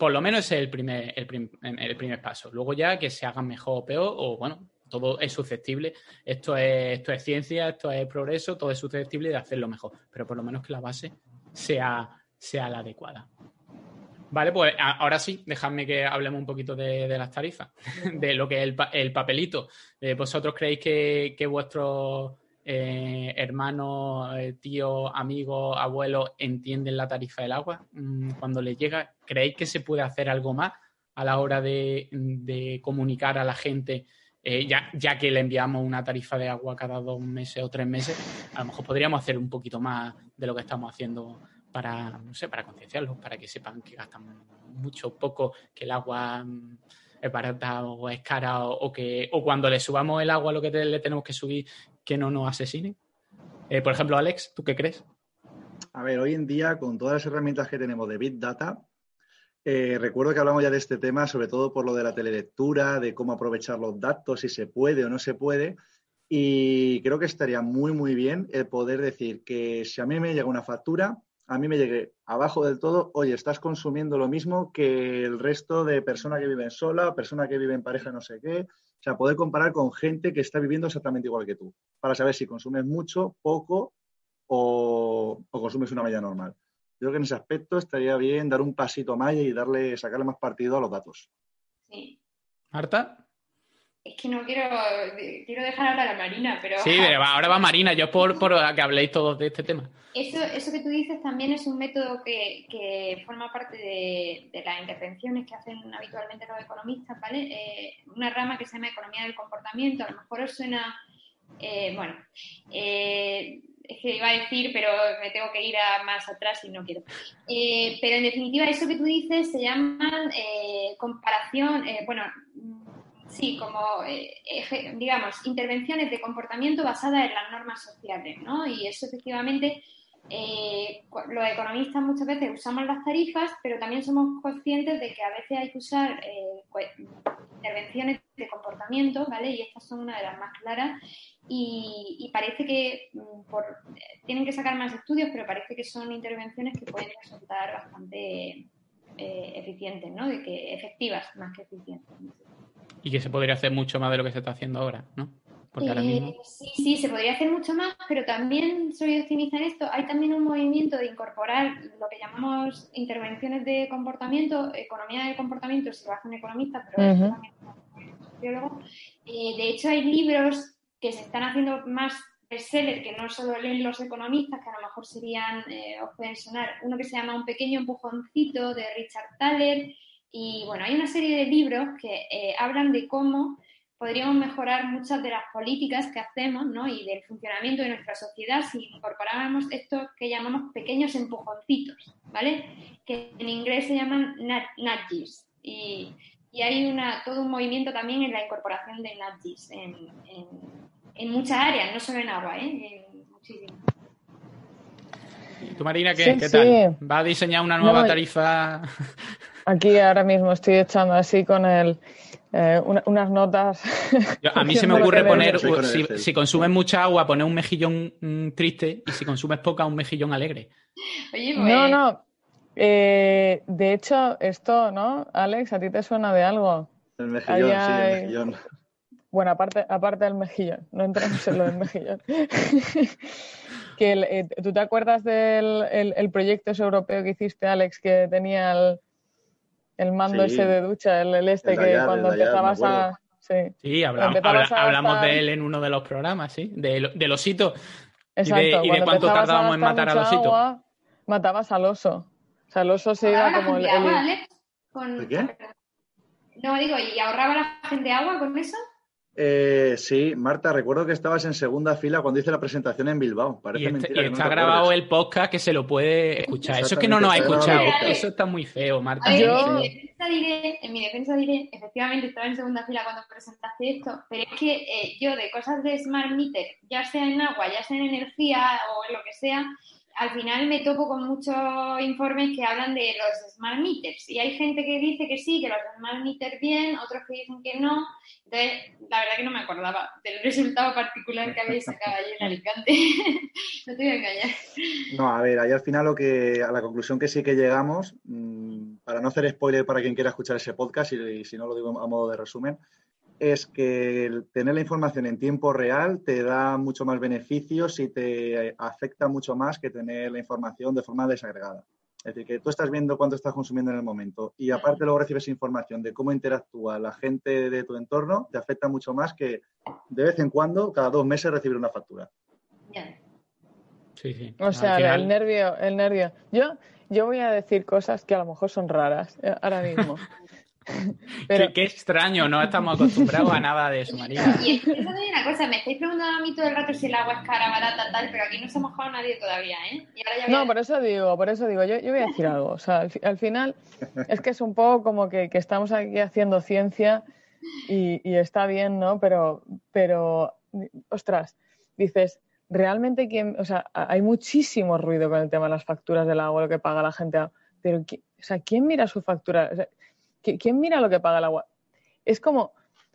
Speaker 1: por lo menos es el primer, el, primer paso. Luego ya que se hagan mejor o peor, o bueno, todo es susceptible. Esto es, esto es ciencia, esto es progreso, todo es susceptible de hacerlo mejor. Pero por lo menos que la base sea, sea la adecuada. Vale, pues ahora sí, dejadme que hablemos un poquito de, las tarifas, de lo que es el, papelito. Eh, ¿Vosotros creéis que, que vuestros eh, hermanos, eh, tíos, amigos, abuelos entienden la tarifa del agua mm, cuando les llega? ¿Creéis que se puede hacer algo más a la hora de, comunicar a la gente, eh, ya, ya, que le enviamos una tarifa de agua cada dos meses o tres meses? A lo mejor podríamos hacer un poquito más de lo que estamos haciendo para, no sé, para concienciarlos, para que sepan que gastan mucho poco, que el agua mm, es barata o es cara o, que o cuando le subamos el agua lo que le tenemos que subir que no nos asesinen? Eh, por ejemplo, Alex, ¿tú qué crees?
Speaker 4: A ver, hoy en día, con todas las herramientas que tenemos de Big Data, eh, recuerdo que hablamos ya de este tema, sobre todo por lo de la telelectura, de cómo aprovechar los datos, si se puede o no se puede. Y creo que estaría muy, muy bien el poder decir que si a mí me llega una factura, a mí me llegue abajo del todo, oye, estás consumiendo lo mismo que el resto de personas que viven sola, persona que vive en pareja, no sé qué. O sea, poder comparar con gente que está viviendo exactamente igual que tú, para saber si consumes mucho, poco o, consumes una media normal. Yo creo que en ese aspecto estaría bien dar un pasito más y darle, sacarle más partido a los datos.
Speaker 3: Sí.
Speaker 1: ¿Marta?
Speaker 3: Es que no quiero, quiero dejar ahora a la Marina, pero...
Speaker 1: Sí, ahora va Marina, yo por, por que habléis todos de este tema.
Speaker 3: Eso, eso que tú dices también es un método que, que forma parte de, de, las intervenciones que hacen habitualmente los economistas, ¿vale? Eh, una rama que se llama economía del comportamiento, a lo mejor os suena, eh, bueno, eh, es que iba a decir, pero me tengo que ir a más atrás y no quiero. pero en definitiva, eso que tú dices se llama comparación, bueno Sí, como, eh, digamos, intervenciones de comportamiento basadas en las normas sociales, ¿no? Y eso efectivamente, eh, los economistas muchas veces usamos las tarifas, pero también somos conscientes de que a veces hay que usar eh, pues, intervenciones de comportamiento, ¿vale? Y estas son una de las más claras. Y, parece que mm, por, tienen que sacar más estudios, pero parece que son intervenciones que pueden resultar bastante eficientes, ¿no? De que efectivas más que eficientes.
Speaker 1: Y que se podría hacer mucho más de lo que se está haciendo ahora, ¿no?
Speaker 3: Porque ahora mismo... Eh, sí, sí, se podría hacer mucho más, pero también soy optimista en esto. Hay también un movimiento de incorporar lo que llamamos intervenciones de comportamiento, economía del comportamiento, se lo hace un economista, pero uh también un sociólogo. Eh, de hecho, hay libros que se están haciendo más bestseller que no solo leen los economistas, que a lo mejor serían, eh, os pueden sonar, uno que se llama Un pequeño empujoncito de Richard Thaler, y bueno, hay una serie de libros que eh, hablan de cómo podríamos mejorar muchas de las políticas que hacemos ¿no? y del funcionamiento de nuestra sociedad si incorporáramos estos que llamamos pequeños empujoncitos, ¿vale? Que en inglés se llaman nudges. Y, y hay una, todo un movimiento también en la incorporación de nudges en, en, muchas áreas, no solo en agua, ¿eh? en muchísimas.
Speaker 1: ¿Tú, Marina, qué, ¿qué tal? ¿Va a diseñar una nueva tarifa?
Speaker 2: Aquí ahora mismo estoy echando así con el, eh, unas notas.
Speaker 1: a mí se me ocurre poner, si, consumes mucha agua, poner un mejillón mm, triste y si consumes poca, un mejillón alegre.
Speaker 2: Oye, No, pues- no. Eh, de hecho, esto, ¿no? Alex, ¿a ti te suena de algo?
Speaker 4: El mejillón, sí, el mejillón.
Speaker 2: Bueno, aparte, aparte del mejillón, no entramos en lo del mejillón. que eh, ¿Tú te acuerdas del el, proyecto europeo que hiciste, Alex, que tenía el el mando ese de ducha, el, este que cuando empezabas a...
Speaker 1: Sí, hablamos, de él en uno de los programas, sí, del, osito.
Speaker 2: Exacto,
Speaker 1: y de, cuánto tardábamos en matar al osito.
Speaker 2: matabas al oso. O sea, el oso se iba como el...
Speaker 3: ¿De qué? No, digo, ¿y ahorraba la gente agua con eso?
Speaker 4: Eh, sí, Marta, recuerdo que estabas en segunda fila cuando hice la presentación en Bilbao. Parece
Speaker 1: y,
Speaker 4: mentira
Speaker 1: está grabado el podcast que se lo puede escuchar. Eso es que no nos ha escuchado. Eso está muy feo, Marta.
Speaker 3: en, mi defensa diré, en mi defensa diré, efectivamente estaba en segunda fila cuando presentaste esto, pero es que eh, yo de cosas de Smart Meter, ya sea en agua, ya sea en energía o en lo que sea, al final me topo con muchos informes que hablan de los smart meters y hay gente que dice que sí, que los smart meters bien, otros que dicen que no. Entonces, la verdad que no me acordaba del resultado particular que habéis sacado allí en Alicante. no te voy a engañar.
Speaker 4: No, a ver, ahí al final lo que, a la conclusión que sí que llegamos, mm, para no hacer spoiler para quien quiera escuchar ese podcast y si no lo digo a modo de resumen, es que tener la información en tiempo real te da mucho más beneficios y te afecta mucho más que tener la información de forma desagregada. Es decir, que tú estás viendo cuánto estás consumiendo en el momento y aparte luego recibes información de cómo interactúa la gente de tu entorno, te afecta mucho más que de vez en cuando, cada dos meses, recibir una factura.
Speaker 1: Sí, sí.
Speaker 2: O sea, el nervio, el nervio. Yo, yo voy a decir cosas que a lo mejor son raras eh, ahora mismo.
Speaker 1: Pero... Qué, extraño, no estamos acostumbrados a nada de eso, María.
Speaker 3: Y eso es una cosa, me estáis preguntando a mí todo el rato si el agua es cara, barata, tal, pero aquí no se ha mojado nadie todavía, ¿eh?
Speaker 2: No, por eso digo, por eso digo, yo, yo voy a decir algo. O sea, al, final es que es un poco como que, que estamos aquí haciendo ciencia y, y, está bien, ¿no? Pero, pero, ostras, dices, realmente quien, o sea, hay muchísimo ruido con el tema de las facturas del agua, lo que paga la gente, pero o sea, ¿quién mira su factura? ¿Quién mira lo que paga el agua? Es como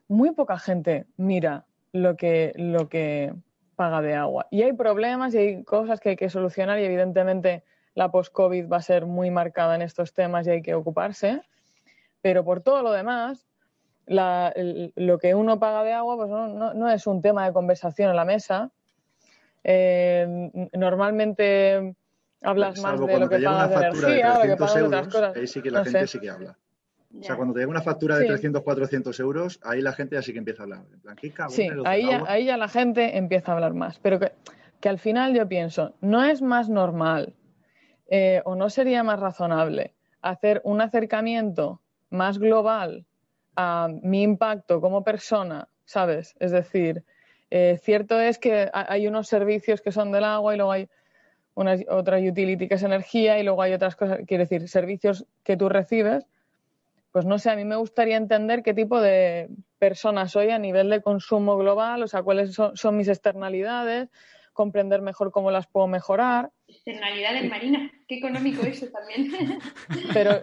Speaker 2: muy poca gente mira lo que, lo que paga de agua. Y hay problemas y hay cosas que hay que solucionar y evidentemente la post-COVID va a ser muy marcada en estos temas y hay que ocuparse. Pero por todo lo demás, lo que uno paga de agua pues no, es un tema de conversación en la mesa. Eh, normalmente hablas más de lo que pagas de energía, de lo que pagas de otras cosas.
Speaker 4: Ahí sí que la gente sí que habla. O sea, cuando te llega una factura de 300, 400 euros, ahí la gente ya sí que empieza a hablar. En plan,
Speaker 2: sí, ahí ya, ahí ya, la gente empieza a hablar más. Pero que, que al final yo pienso, ¿no es más normal eh, o no sería más razonable hacer un acercamiento más global a mi impacto como persona, ¿sabes? Es decir, eh, cierto es que hay unos servicios que son del agua y luego hay una, otra utility que es energía y luego hay otras cosas, quiere decir, servicios que tú recibes pues no sé, a mí me gustaría entender qué tipo de persona soy a nivel de consumo global, o sea, cuáles son, mis externalidades, comprender mejor cómo las puedo mejorar.
Speaker 3: Externalidades, Marina, qué económico eso también.
Speaker 2: Pero,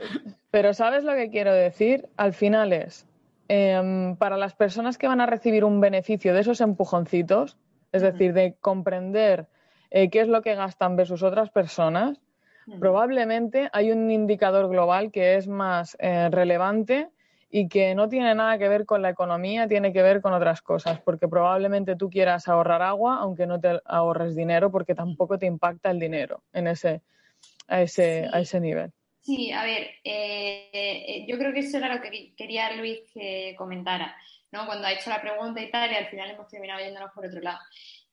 Speaker 2: pero ¿sabes lo que quiero decir? Al final es, em, para las personas que van a recibir un beneficio de esos empujoncitos, es decir, de comprender eh, qué es lo que gastan versus otras personas, probablemente hay un indicador global que es más eh, relevante y que no tiene nada que ver con la economía, tiene que ver con otras cosas, porque probablemente tú quieras ahorrar agua, aunque no te ahorres dinero, porque tampoco te impacta el dinero en ese, a, ese, a ese nivel.
Speaker 3: Sí, a ver, eh, eh, yo creo que eso era lo que quería Luis que comentara, ¿no? Cuando ha hecho la pregunta y tal, y al final hemos terminado yéndonos por otro lado.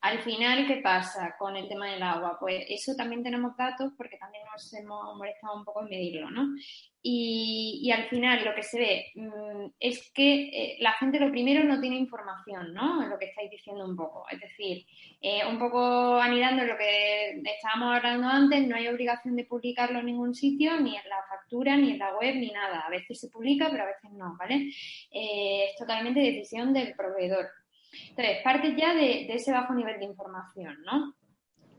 Speaker 3: Al final, ¿qué pasa con el tema del agua? Pues eso también tenemos datos porque también nos hemos molestado un poco en medirlo, ¿no? Y, al final lo que se ve mm, es que eh, la gente lo primero no tiene información, ¿no? Lo que estáis diciendo un poco. Es decir, eh, un poco anidando lo que estábamos hablando antes, no hay obligación de publicarlo en ningún sitio, ni en la factura, ni en la web, ni nada. A veces se publica, pero a veces no, ¿vale? Eh, es totalmente decisión del proveedor. Entonces, parte ya de, ese bajo nivel de información, ¿no?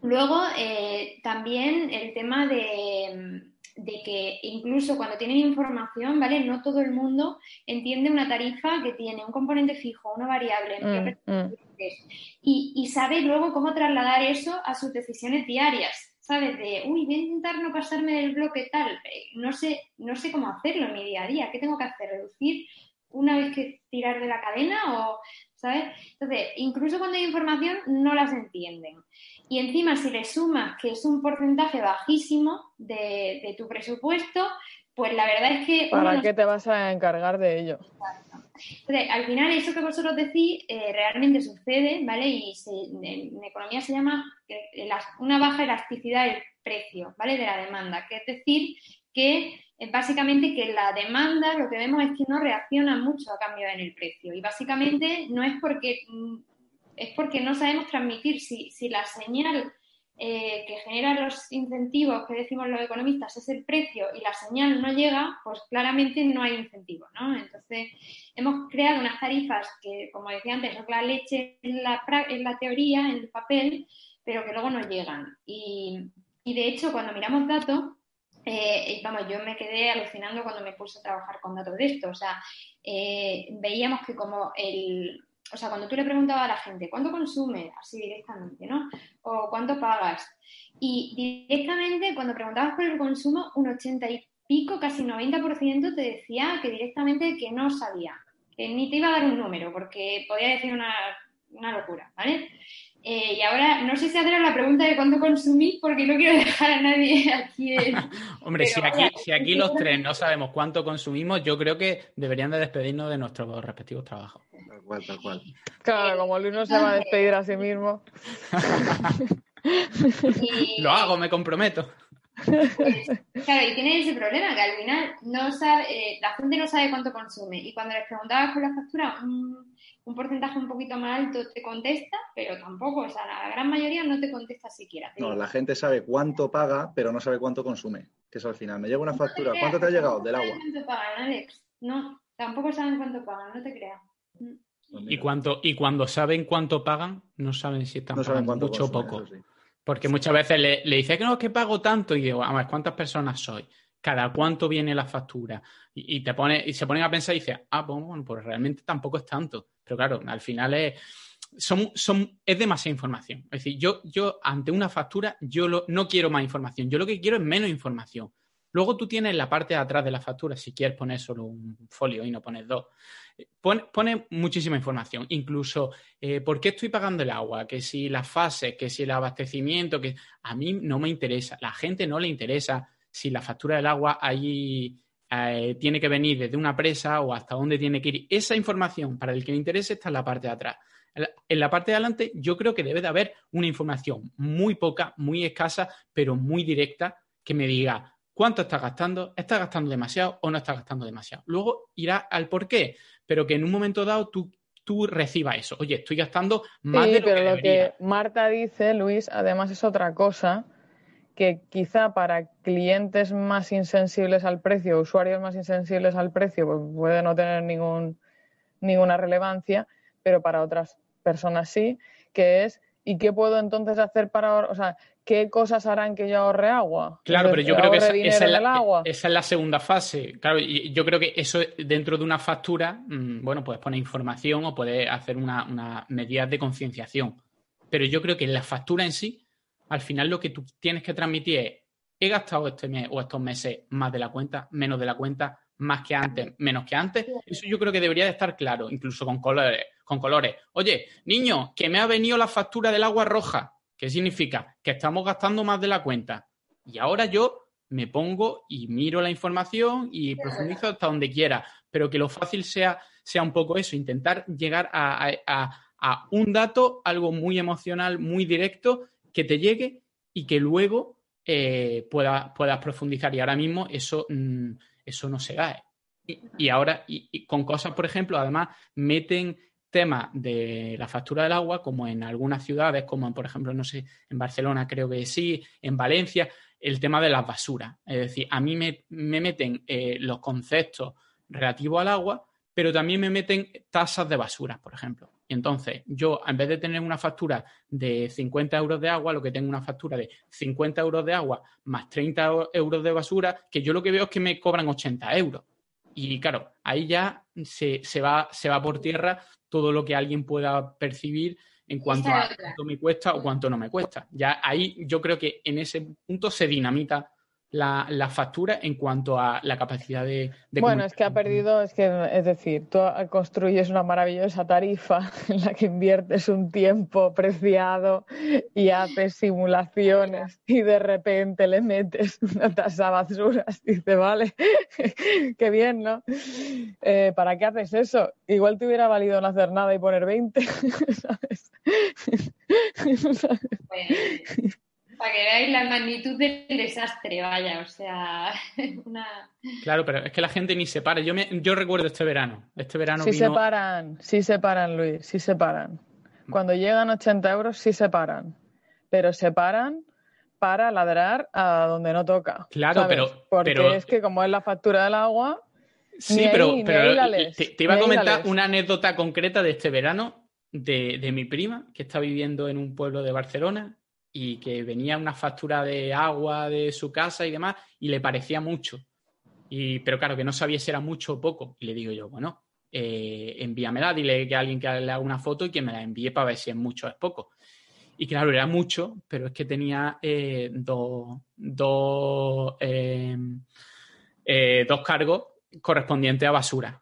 Speaker 3: Luego, eh, también el tema de, que incluso cuando tienen información, ¿vale? No todo el mundo entiende una tarifa que tiene un componente fijo, una variable, mm, mm. Y, y, sabe luego cómo trasladar eso a sus decisiones diarias, ¿sabes? De, uy, voy a intentar no pasarme del bloque tal, eh, no sé, no sé cómo hacerlo en mi día a día, ¿qué tengo que hacer? ¿Reducir una vez que tirar de la cadena o ¿sabes? Entonces, incluso cuando hay información, no las entienden. Y encima, si le sumas que es un porcentaje bajísimo de, tu presupuesto, pues la verdad es que...
Speaker 2: ¿Para qué te vas a encargar de ello?
Speaker 3: Entonces, al final, eso que vosotros decís eh, realmente sucede, ¿vale? Y en, economía se llama eh, una baja elasticidad del precio, ¿vale? De la demanda, que es decir, que básicamente que la demanda lo que vemos es que no reacciona mucho a cambio en el precio. Y básicamente no es porque mm, es porque no sabemos transmitir si, si la señal eh, que genera los incentivos que decimos los economistas es el precio y la señal no llega, pues claramente no hay incentivo, ¿no? Entonces, hemos creado unas tarifas que, como decía antes, son la leche en la, en la teoría, en el papel, pero que luego no llegan. Y, y de hecho, cuando miramos datos, eh, vamos, yo me quedé alucinando cuando me puse a trabajar con datos de esto. O sea, eh, veíamos que como el, o sea, cuando tú le preguntabas a la gente, ¿cuánto consume? Así directamente, ¿no? O ¿cuánto pagas? Y directamente, cuando preguntabas por el consumo, un 80 y pico, casi 90% te decía que directamente que no sabía, que ni te iba a dar un número, porque podía decir una, una locura, ¿vale? Eh, y ahora no sé si hacer la pregunta de cuánto consumís porque no quiero dejar a nadie aquí.
Speaker 1: Hombre, si aquí, si aquí los tres no sabemos cuánto consumimos, yo creo que deberían de despedirnos de nuestros respectivos trabajos.
Speaker 4: Tal cual, tal cual.
Speaker 2: Claro, como Luis no se va a despedir a sí mismo.
Speaker 1: Lo hago, me comprometo.
Speaker 3: claro, y tiene ese problema que al final no sabe, eh, la gente no sabe cuánto consume. Y cuando les preguntabas por la factura, un porcentaje un poquito más alto te contesta, pero tampoco, o sea, la gran mayoría no te contesta siquiera.
Speaker 4: No, la gente sabe cuánto paga, pero no sabe cuánto consume. Que eso al final. Me llega una factura, ¿cuánto te ha llegado? Del agua.
Speaker 3: cuánto pagan, Alex. No, tampoco saben cuánto pagan, no te creas.
Speaker 1: Y, cuánto, y cuando saben cuánto pagan, no saben si están pagando mucho o poco. Porque muchas veces le, le dice que no, que pago tanto. Y digo, a ver, ¿cuántas personas soy? ¿Cada cuánto viene la factura? Y, te pone, y se ponen a pensar y dicen, ah, pues, bueno, pues realmente tampoco es tanto. Pero claro, al final es, son, son, es demasiada información. Es decir, yo, yo ante una factura, yo no quiero más información. Yo lo que quiero es menos información. Luego tú tienes la parte de atrás de la factura, si quieres poner solo un folio y no pones dos. Pone, muchísima información, incluso eh, por qué estoy pagando el agua, que si las fases, que si el abastecimiento, que a mí no me interesa, la gente no le interesa si la factura del agua ahí eh, tiene que venir desde una presa o hasta dónde tiene que ir. Esa información para el que le interese está en la parte de atrás. En la parte de adelante yo creo que debe de haber una información muy poca, muy escasa, pero muy directa que me diga cuánto está gastando, está gastando demasiado o no está gastando demasiado. Luego irá al por qué, pero que en un momento dado tú, tú recibas eso. Oye, estoy gastando más de lo
Speaker 2: pero
Speaker 1: que
Speaker 2: lo que Marta dice, Luis, además es otra cosa que quizá para clientes más insensibles al precio, usuarios más insensibles al precio, pues puede no tener ningún, ninguna relevancia, pero para otras personas sí, que es ¿y qué puedo entonces hacer para, o sea, qué cosas harán que yo ahorre agua?
Speaker 1: Claro, pero yo creo que esa, es la, esa, es la, segunda fase. Claro, y yo creo que eso dentro de una factura, mm, bueno, puedes poner información o puedes hacer una, una medidas de concienciación. Pero yo creo que en la factura en sí, al final lo que tú tienes que transmitir es, he gastado este mes o estos meses más de la cuenta, menos de la cuenta, más que antes, menos que antes. Eso yo creo que debería de estar claro, incluso con colores. Con colores. Oye, niño, que me ha venido la factura del agua roja. ¿Qué significa? Que estamos gastando más de la cuenta. Y ahora yo me pongo y miro la información y profundizo hasta donde quiera. Pero que lo fácil sea, sea un poco eso, intentar llegar a, a un dato, algo muy emocional, muy directo, que te llegue y que luego eh, puedas profundizar. Y ahora mismo eso, mm, eso no se da. Y, ahora, y, con cosas, por ejemplo, además meten temas de la factura del agua, como en algunas ciudades, como por ejemplo, no sé, en Barcelona creo que sí, en Valencia, el tema de las basuras. Es decir, a mí me, meten eh, los conceptos relativos al agua, pero también me meten tasas de basura, por ejemplo. Y entonces, yo, en vez de tener una factura de 50 euros de agua, lo que tengo una factura de 50 euros de agua más 30 euros de basura, que yo lo que veo es que me cobran 80 euros. Y claro, ahí ya se, va, se va por tierra todo lo que alguien pueda percibir en cuanto a cuánto me cuesta o cuánto no me cuesta. Ya ahí yo creo que en ese punto se dinamita la, factura en cuanto a la capacidad de...
Speaker 2: bueno, es que ha perdido, es que, es decir, tú construyes una maravillosa tarifa en la que inviertes un tiempo preciado y haces simulaciones y de repente le metes una tasa basura y dice, vale, qué bien, ¿no? Eh, ¿Para qué haces eso? Igual te hubiera valido no hacer nada y poner 20, ¿sabes?
Speaker 3: Para que veáis la magnitud del desastre, vaya, o sea, una...
Speaker 1: Claro, pero es que la gente ni se para. Yo, me, yo recuerdo este verano, este verano
Speaker 2: Sí se paran, sí se paran, Luis, sí se paran. Cuando llegan 80 euros sí se paran, pero se paran para ladrar a donde no toca.
Speaker 1: Claro, pero...
Speaker 2: Porque es que como es la factura del agua...
Speaker 1: Sí, pero, te, iba a comentar una anécdota concreta de este verano de, de mi prima, que está viviendo en un pueblo de Barcelona, y que venía una factura de agua de su casa y demás y le parecía mucho. Y, pero claro, que no sabía si era mucho o poco. Y le digo yo, bueno, eh, envíamela, dile que alguien que le haga una foto y que me la envíe para ver si es mucho o es poco. Y claro, era mucho, pero es que tenía eh, dos, dos, eh, eh, dos cargos correspondientes a basura.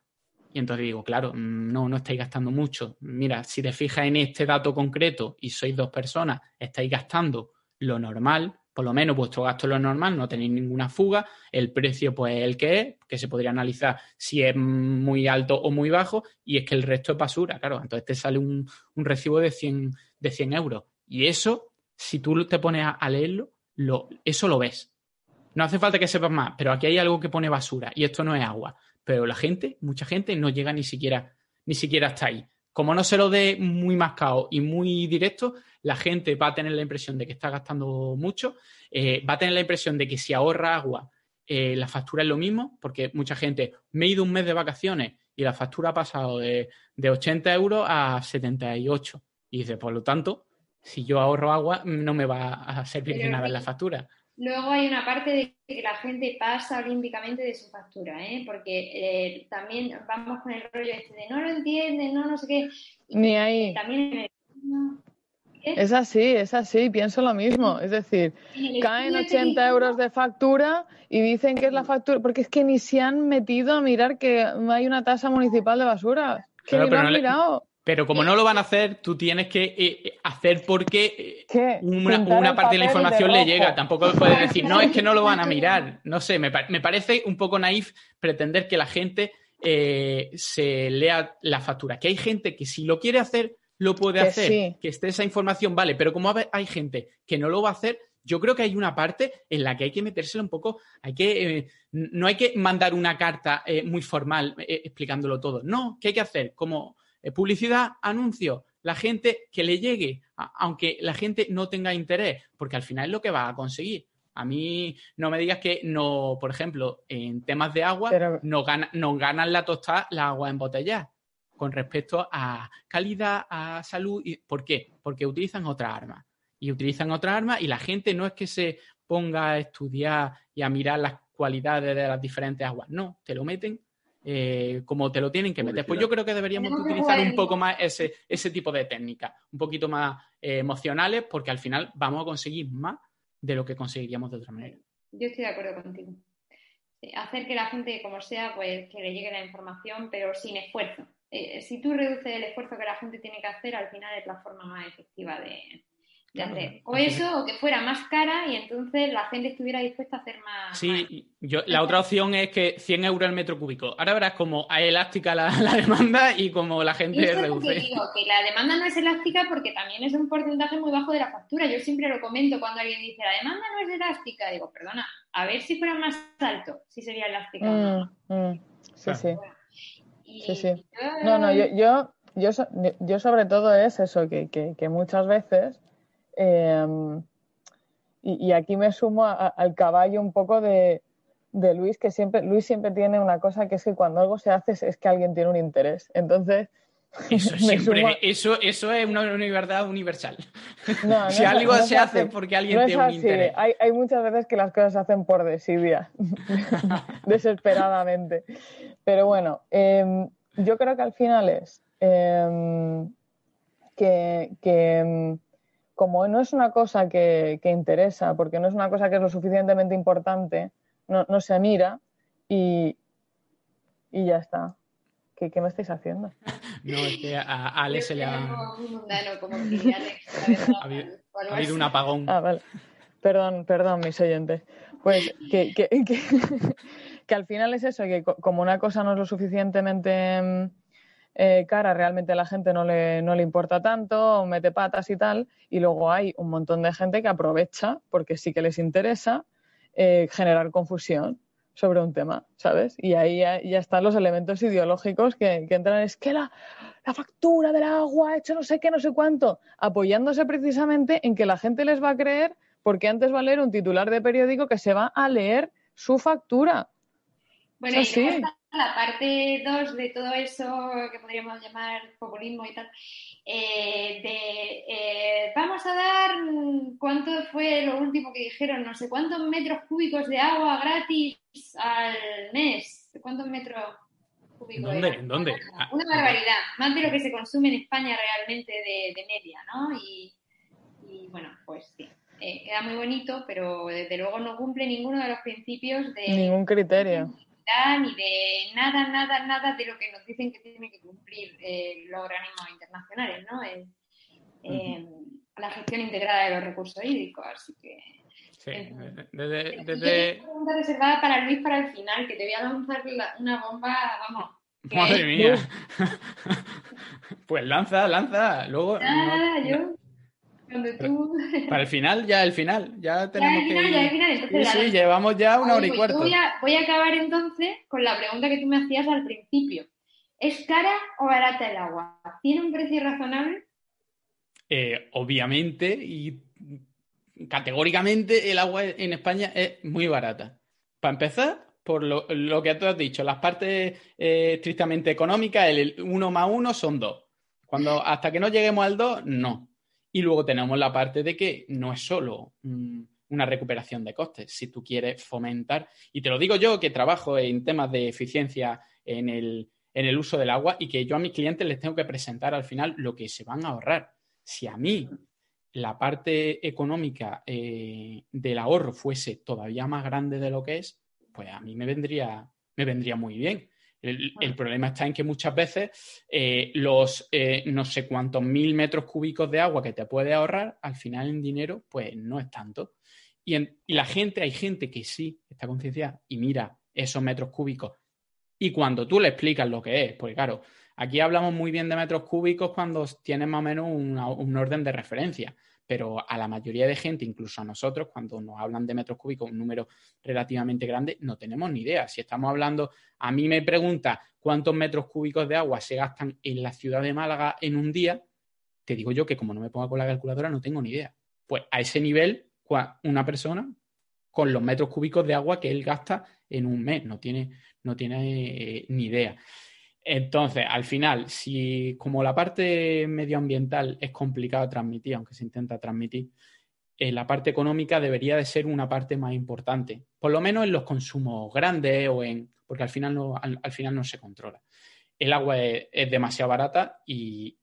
Speaker 1: Y entonces digo, claro, mm, no, no estáis gastando mucho. Mira, si te fijas en este dato concreto y sois dos personas, estáis gastando lo normal, por lo menos vuestro gasto es lo normal, no tenéis ninguna fuga, el precio pues es el que es, que se podría analizar si es muy alto o muy bajo, y es que el resto es basura, claro, entonces te sale un, recibo de 100, de 100 euros. Y eso, si tú te pones a, leerlo, lo, eso lo ves. No hace falta que sepas más, pero aquí hay algo que pone basura, y esto no es agua pero la gente, mucha gente, no llega ni siquiera, ni siquiera hasta ahí. Como no se lo dé muy mascado y muy directo, la gente va a tener la impresión de que está gastando mucho, eh, va a tener la impresión de que si ahorra agua, eh, la factura es lo mismo, porque mucha gente, me he ido un mes de vacaciones y la factura ha pasado de, de 80 euros a 78. Y dice, por lo tanto, si yo ahorro agua, no me va a servir de nada en la factura.
Speaker 3: Luego hay una parte de que la gente pasa olímpicamente de su factura, ¿eh? porque eh, también vamos con el rollo este de no lo entienden, no, no sé qué.
Speaker 2: Ni ahí.
Speaker 3: También
Speaker 2: es así, es así, pienso lo mismo. Es decir, caen 80 euros de factura y dicen que es la factura, porque es que ni se han metido a mirar que hay una tasa municipal de basura. Que ni lo han mirado.
Speaker 1: Pero como no lo van a hacer, tú tienes que eh, eh, hacer porque eh, una, parte de la información le llega. Tampoco puedes decir, no, es que no lo van a mirar. No sé, me, parece un poco naif pretender que la gente se lea la factura. Que hay gente que si lo quiere hacer, lo puede hacer, que esté esa información, vale, pero como hay gente que no lo va a hacer, yo creo que hay una parte en la que hay que metérselo un poco, hay que, no hay que mandar una carta muy formal explicándolo todo, no, ¿qué hay que hacer? Como eh, publicidad, anuncio, la gente que le llegue, aunque la gente no tenga interés, porque al final es lo que va a conseguir. A mí no me digas que no, por ejemplo, en temas de agua, no, ganan la tostada la agua embotellada con respecto a calidad, a salud. ¿Por qué? Porque utilizan otra arma. Y utilizan otra arma y la gente no es que se ponga a estudiar y a mirar las cualidades de las diferentes aguas. No, te lo meten eh, como te lo tienen que meter. Pues yo creo que deberíamos utilizar un poco más ese, ese tipo de técnicas, un poquito más eh, emocionales, porque al final vamos a conseguir más de lo que conseguiríamos de otra manera.
Speaker 3: Yo estoy de acuerdo contigo. Hacer que la gente, como sea, pues que le llegue la información, pero sin esfuerzo. Eh, si tú reduces el esfuerzo que la gente tiene que hacer, al final es la forma más efectiva de, o eso, o que fuera más cara y entonces la gente estuviera dispuesta a hacer más.
Speaker 1: Sí, Yo, la otra opción es que 100 euros el metro cúbico. Ahora verás como hay elástica la, demanda y como la gente reduce.
Speaker 3: Que digo, que la demanda no es elástica porque también es un porcentaje muy bajo de la factura. Yo siempre lo comento cuando alguien dice la demanda no es elástica. Digo, perdona, a ver si fuera más alto, si sería elástica.
Speaker 2: Mm, mm, sí, sí. sí, sí. No, no, yo, yo, yo, yo, sobre todo es eso, que, que, que muchas veces Em, y, aquí me sumo al caballo un poco de, Luis, que siempre, Luis siempre tiene una cosa que es que cuando algo se hace es, que alguien tiene un interés. Entonces,
Speaker 1: eso, eso, eso es una, verdad universal. si algo se hace porque alguien tiene un interés.
Speaker 2: Hay, hay, muchas veces que las cosas se hacen por desidia, desesperadamente. Pero bueno, em, yo creo que al final es em, que, que como no es una cosa que, interesa, porque no es una cosa que es lo suficientemente importante, no, se mira y, y ya está. ¿Qué, me estáis haciendo?
Speaker 1: No, es que a, Alex se le ha... ha habido un apagón.
Speaker 2: Ah, vale. Perdón, perdón, mis oyentes. Pues que, que, que, al final es eso, que como una cosa no es lo suficientemente mm, eh, cara realmente a la gente no le, no le importa tanto, mete patas y tal, y luego hay un montón de gente que aprovecha, porque sí que les interesa, eh, generar confusión sobre un tema, ¿sabes? Y ahí ya, están los elementos ideológicos que, entran, es que la, la, factura del agua ha hecho no sé qué, no sé cuánto, apoyándose precisamente en que la gente les va a creer porque antes va a leer un titular de periódico que se va a leer su factura.
Speaker 3: Bueno, y la parte 2 de todo eso que podríamos llamar populismo y tal, eh, de eh, vamos a dar, ¿cuánto fue lo último que dijeron? No sé cuántos metros cúbicos de agua gratis al mes. ¿Cuántos metros cúbicos?
Speaker 1: ¿Dónde? ¿Dónde?
Speaker 3: Una barbaridad, más de lo que se consume en España realmente de, media, ¿no? Y, bueno, pues sí. Eh, queda muy bonito, pero desde luego no cumple ninguno de los principios de...
Speaker 2: Ningún criterio
Speaker 3: ni de nada, nada, nada de lo que nos dicen que tienen que cumplir eh, los organismos internacionales, ¿no? Eh, la gestión integrada de los recursos hídricos, así que...
Speaker 1: Sí, desde... desde...
Speaker 3: pregunta reservada para Luis para el final, que te voy a lanzar una bomba, vamos...
Speaker 1: Madre mía. pues lanza, lanza. Luego.
Speaker 3: Nada, yo.
Speaker 1: Para el final, ya el final. Ya tenemos
Speaker 3: ya el final, Ya el final. Entonces,
Speaker 1: sí, sí, llevamos ya una hora y pues cuarto.
Speaker 3: Voy a, voy a, acabar entonces con la pregunta que tú me hacías al principio. ¿Es cara o barata el agua? ¿Tiene un precio razonable?
Speaker 1: Eh, obviamente y categóricamente el agua en España es muy barata. Para empezar, por lo, que tú has dicho, las partes eh, estrictamente económicas, el 1 más 1 son 2. Cuando, hasta que no lleguemos al 2, no. Y luego tenemos la parte de que no es solo una recuperación de costes. Si tú quieres fomentar, y te lo digo yo que trabajo en temas de eficiencia en el, en el uso del agua y que yo a mis clientes les tengo que presentar al final lo que se van a ahorrar. Si a mí la parte económica eh, del ahorro fuese todavía más grande de lo que es, pues a mí me vendría, me vendría muy bien. El, problema está en que muchas veces eh, los eh, no sé cuántos mil metros cúbicos de agua que te puede ahorrar, al final en dinero, pues no es tanto. Y, y la gente, hay gente que sí está concienciada y mira esos metros cúbicos. Y cuando tú le explicas lo que es, porque claro, Aquí hablamos muy bien de metros cúbicos cuando tienes más o menos un orden de referencia, pero a la mayoría de gente, incluso a nosotros, cuando nos hablan de metros cúbicos, un número relativamente grande, no tenemos ni idea. Si estamos hablando, a mí me pregunta cuántos metros cúbicos de agua se gastan en la ciudad de Málaga en un día, te digo yo que como no me ponga con la calculadora no tengo ni idea. Pues a ese nivel, una persona con los metros cúbicos de agua que él gasta en un mes, no tiene, no tiene eh, ni idea. Entonces, al final, si como la parte medioambiental es complicada de transmitir, aunque se intenta transmitir, eh, la parte económica debería de ser una parte más importante, por lo menos en los consumos grandes o en, porque al final no, al, final no se controla. El agua es, demasiado barata y,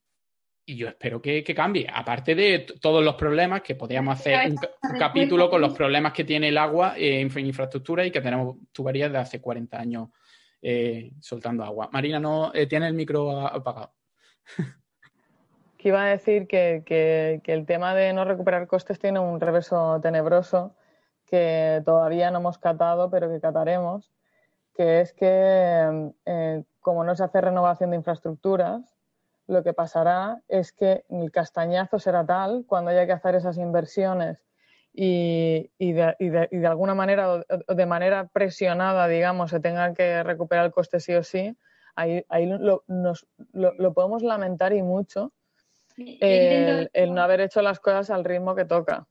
Speaker 1: yo espero que, cambie. Aparte de todos los problemas, que podríamos hacer un, capítulo con los problemas que tiene el agua en infraestructura y que tenemos tuberías de hace 40 años eh, soltando agua. Marina, no eh, tiene el micro apagado.
Speaker 2: que iba a decir que, el tema de no recuperar costes tiene un reverso tenebroso que todavía no hemos catado, pero que cataremos, que es que eh, como no se hace renovación de infraestructuras, lo que pasará es que el castañazo será tal cuando haya que hacer esas inversiones y, y, de, y, de, y, de, alguna manera o de manera presionada, digamos, se tenga que recuperar el coste sí o sí, ahí, ahí lo, nos, lo, lo, podemos lamentar y mucho el, el, no haber hecho las cosas al ritmo que toca.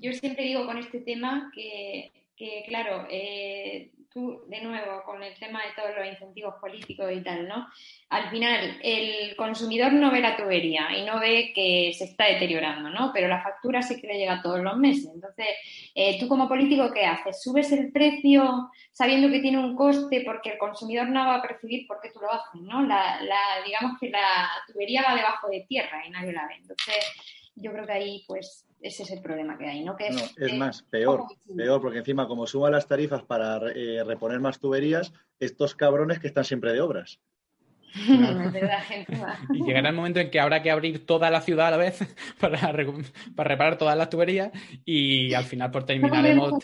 Speaker 3: Yo siempre digo con este tema que, que claro, eh, tú, de nuevo, con el tema de todos los incentivos políticos y tal, ¿no? Al final, el consumidor no ve la tubería y no ve que se está deteriorando, ¿no? Pero la factura sí que le llega todos los meses. Entonces, eh, tú como político, ¿qué haces? ¿Subes el precio sabiendo que tiene un coste porque el consumidor no va a percibir por qué tú lo haces, ¿no? La, la, digamos que la tubería va debajo de tierra y nadie la ve. Entonces, yo creo que ahí, pues, ese es el problema que hay, ¿no? Que
Speaker 4: es, es más, peor, peor, porque encima como suban las tarifas para eh, reponer más tuberías, estos cabrones que están siempre de obras.
Speaker 1: y llegará el momento en que habrá que abrir toda la ciudad a la vez para, para reparar todas las tuberías y al final pues terminaremos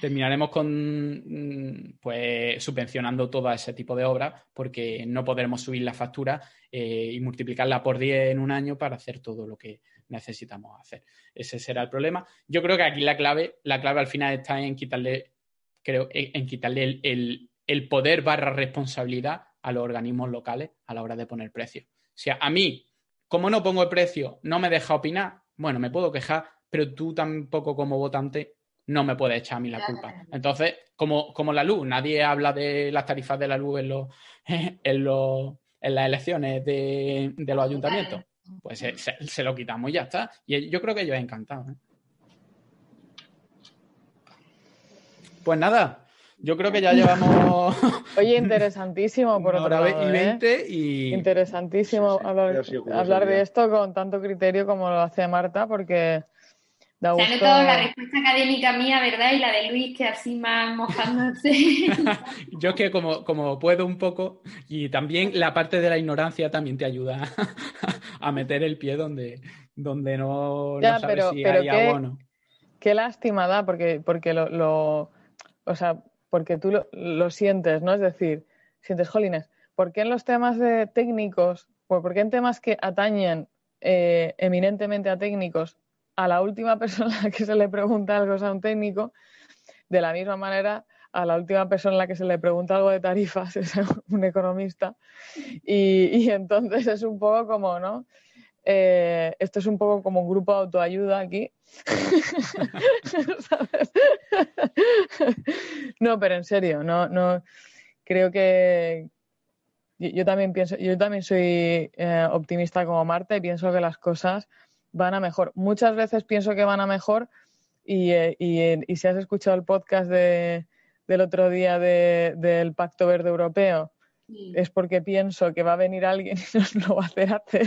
Speaker 1: terminaremos con mm, pues subvencionando todo ese tipo de obras porque no podremos subir la factura eh, y multiplicarla por 10 en un año para hacer todo lo que necesitamos hacer. Ese será el problema. Yo creo que aquí la clave, la clave al final está en quitarle, creo, en quitarle el, poder barra responsabilidad a los organismos locales a la hora de poner precio. O sea, a mí, como no pongo el precio, no me deja opinar, bueno, me puedo quejar, pero tú tampoco como votante no me puedes echar a mí la culpa. Entonces, como, como la luz, nadie habla de las tarifas de la luz en, los, en, los, en las elecciones de, de los ayuntamientos pues se, lo quitamos y ya está. Y yo creo que yo he encantado. ¿eh? Pues nada, yo creo que ya llevamos.
Speaker 2: Oye, interesantísimo por otra vez.
Speaker 1: Y 20 ¿eh? y.
Speaker 2: Interesantísimo hablar, hablar de esto con tanto criterio como lo hace Marta, porque
Speaker 3: se ha notado la respuesta académica mía, ¿verdad? Y la de Luis, que así más mojándose.
Speaker 1: Yo que como, como puedo un poco, y también la parte de la ignorancia también te ayuda a meter el pie donde, donde no, sabes pero, si hay qué, o no.
Speaker 2: Qué lástima da, porque, porque lo, lo o sea, porque tú lo, lo, sientes, ¿no? Es decir, sientes, jolines, ¿por qué en los temas de técnicos, por qué en temas que atañen eh, eminentemente a técnicos a la última persona que se le pregunta algo a un técnico, de la misma manera a la última persona a la que se le pregunta algo de tarifas es un economista. Y, entonces es un poco como, ¿no? eh, esto es un poco como un grupo de autoayuda aquí. no, pero en serio, no, no creo que yo, también pienso, yo también soy eh, optimista como Marta y pienso que las cosas van a mejor. Muchas veces pienso que van a mejor y, eh, y, si has escuchado el podcast de, del otro día del Pacto Verde Europeo, es porque pienso que va a venir alguien y nos lo va a hacer hacer.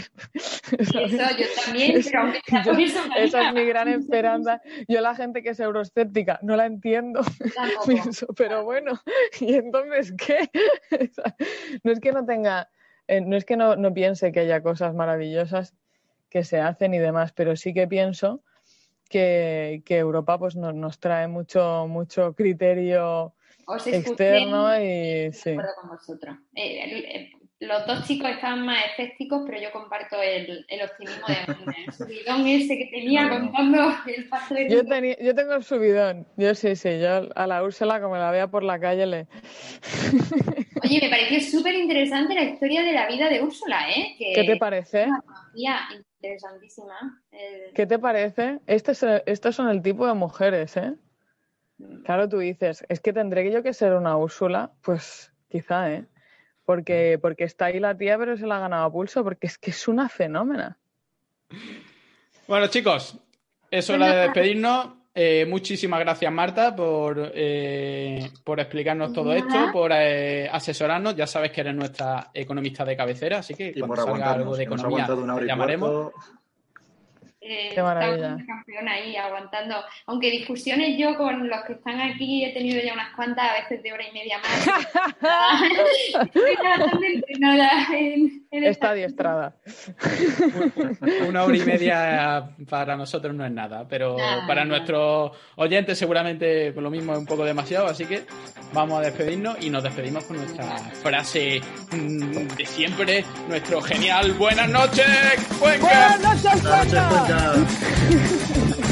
Speaker 3: Eso yo también, pero
Speaker 2: Esa es mi gran esperanza. Yo la gente que es euroescéptica no la entiendo, pero bueno, ¿y entonces qué? no es que no tenga, eh, no es que no, no, piense que haya cosas maravillosas que se hacen y demás, pero sí que pienso que, que Europa pues nos, nos trae mucho, mucho criterio externo y sí.
Speaker 3: con vosotros. Eh, los dos chicos estaban más escépticos, pero yo comparto el, el optimismo de el subidón ese que tenía contando el paso de...
Speaker 2: Yo, tenía, yo tengo el subidón, yo sí, sí, yo a la Úrsula como la vea por la calle le...
Speaker 3: Oye, me pareció súper interesante la historia de la vida de Úrsula, ¿eh?
Speaker 2: ¿Qué te parece?
Speaker 3: Interesantísima.
Speaker 2: ¿Qué te parece? Este estos son el tipo de mujeres, ¿eh? Claro, tú dices, es que tendré yo que ser una Úrsula, pues quizá, ¿eh? Porque, porque está ahí la tía, pero se la ha ganado a pulso, porque es que es una fenómena.
Speaker 1: Bueno, chicos, es hora de despedirnos. Eh, muchísimas gracias, Marta, por, eh, por explicarnos todo esto, por eh, asesorarnos. Ya sabes que eres nuestra economista de cabecera, así que cuando salga algo de economía, te llamaremos.
Speaker 3: Eh, Qué maravilla. campeón ahí aguantando. Aunque discusiones yo con los que están aquí he tenido ya unas cuantas, a veces de hora y media más.
Speaker 2: Está adiestrada.
Speaker 1: Una hora y media para nosotros no es nada, pero para nuestros oyentes seguramente lo mismo es un poco demasiado, así que vamos a despedirnos y nos despedimos con nuestra frase mm, de siempre, nuestro genial buenas noches,
Speaker 2: Buenas noches, Cuenca. dog.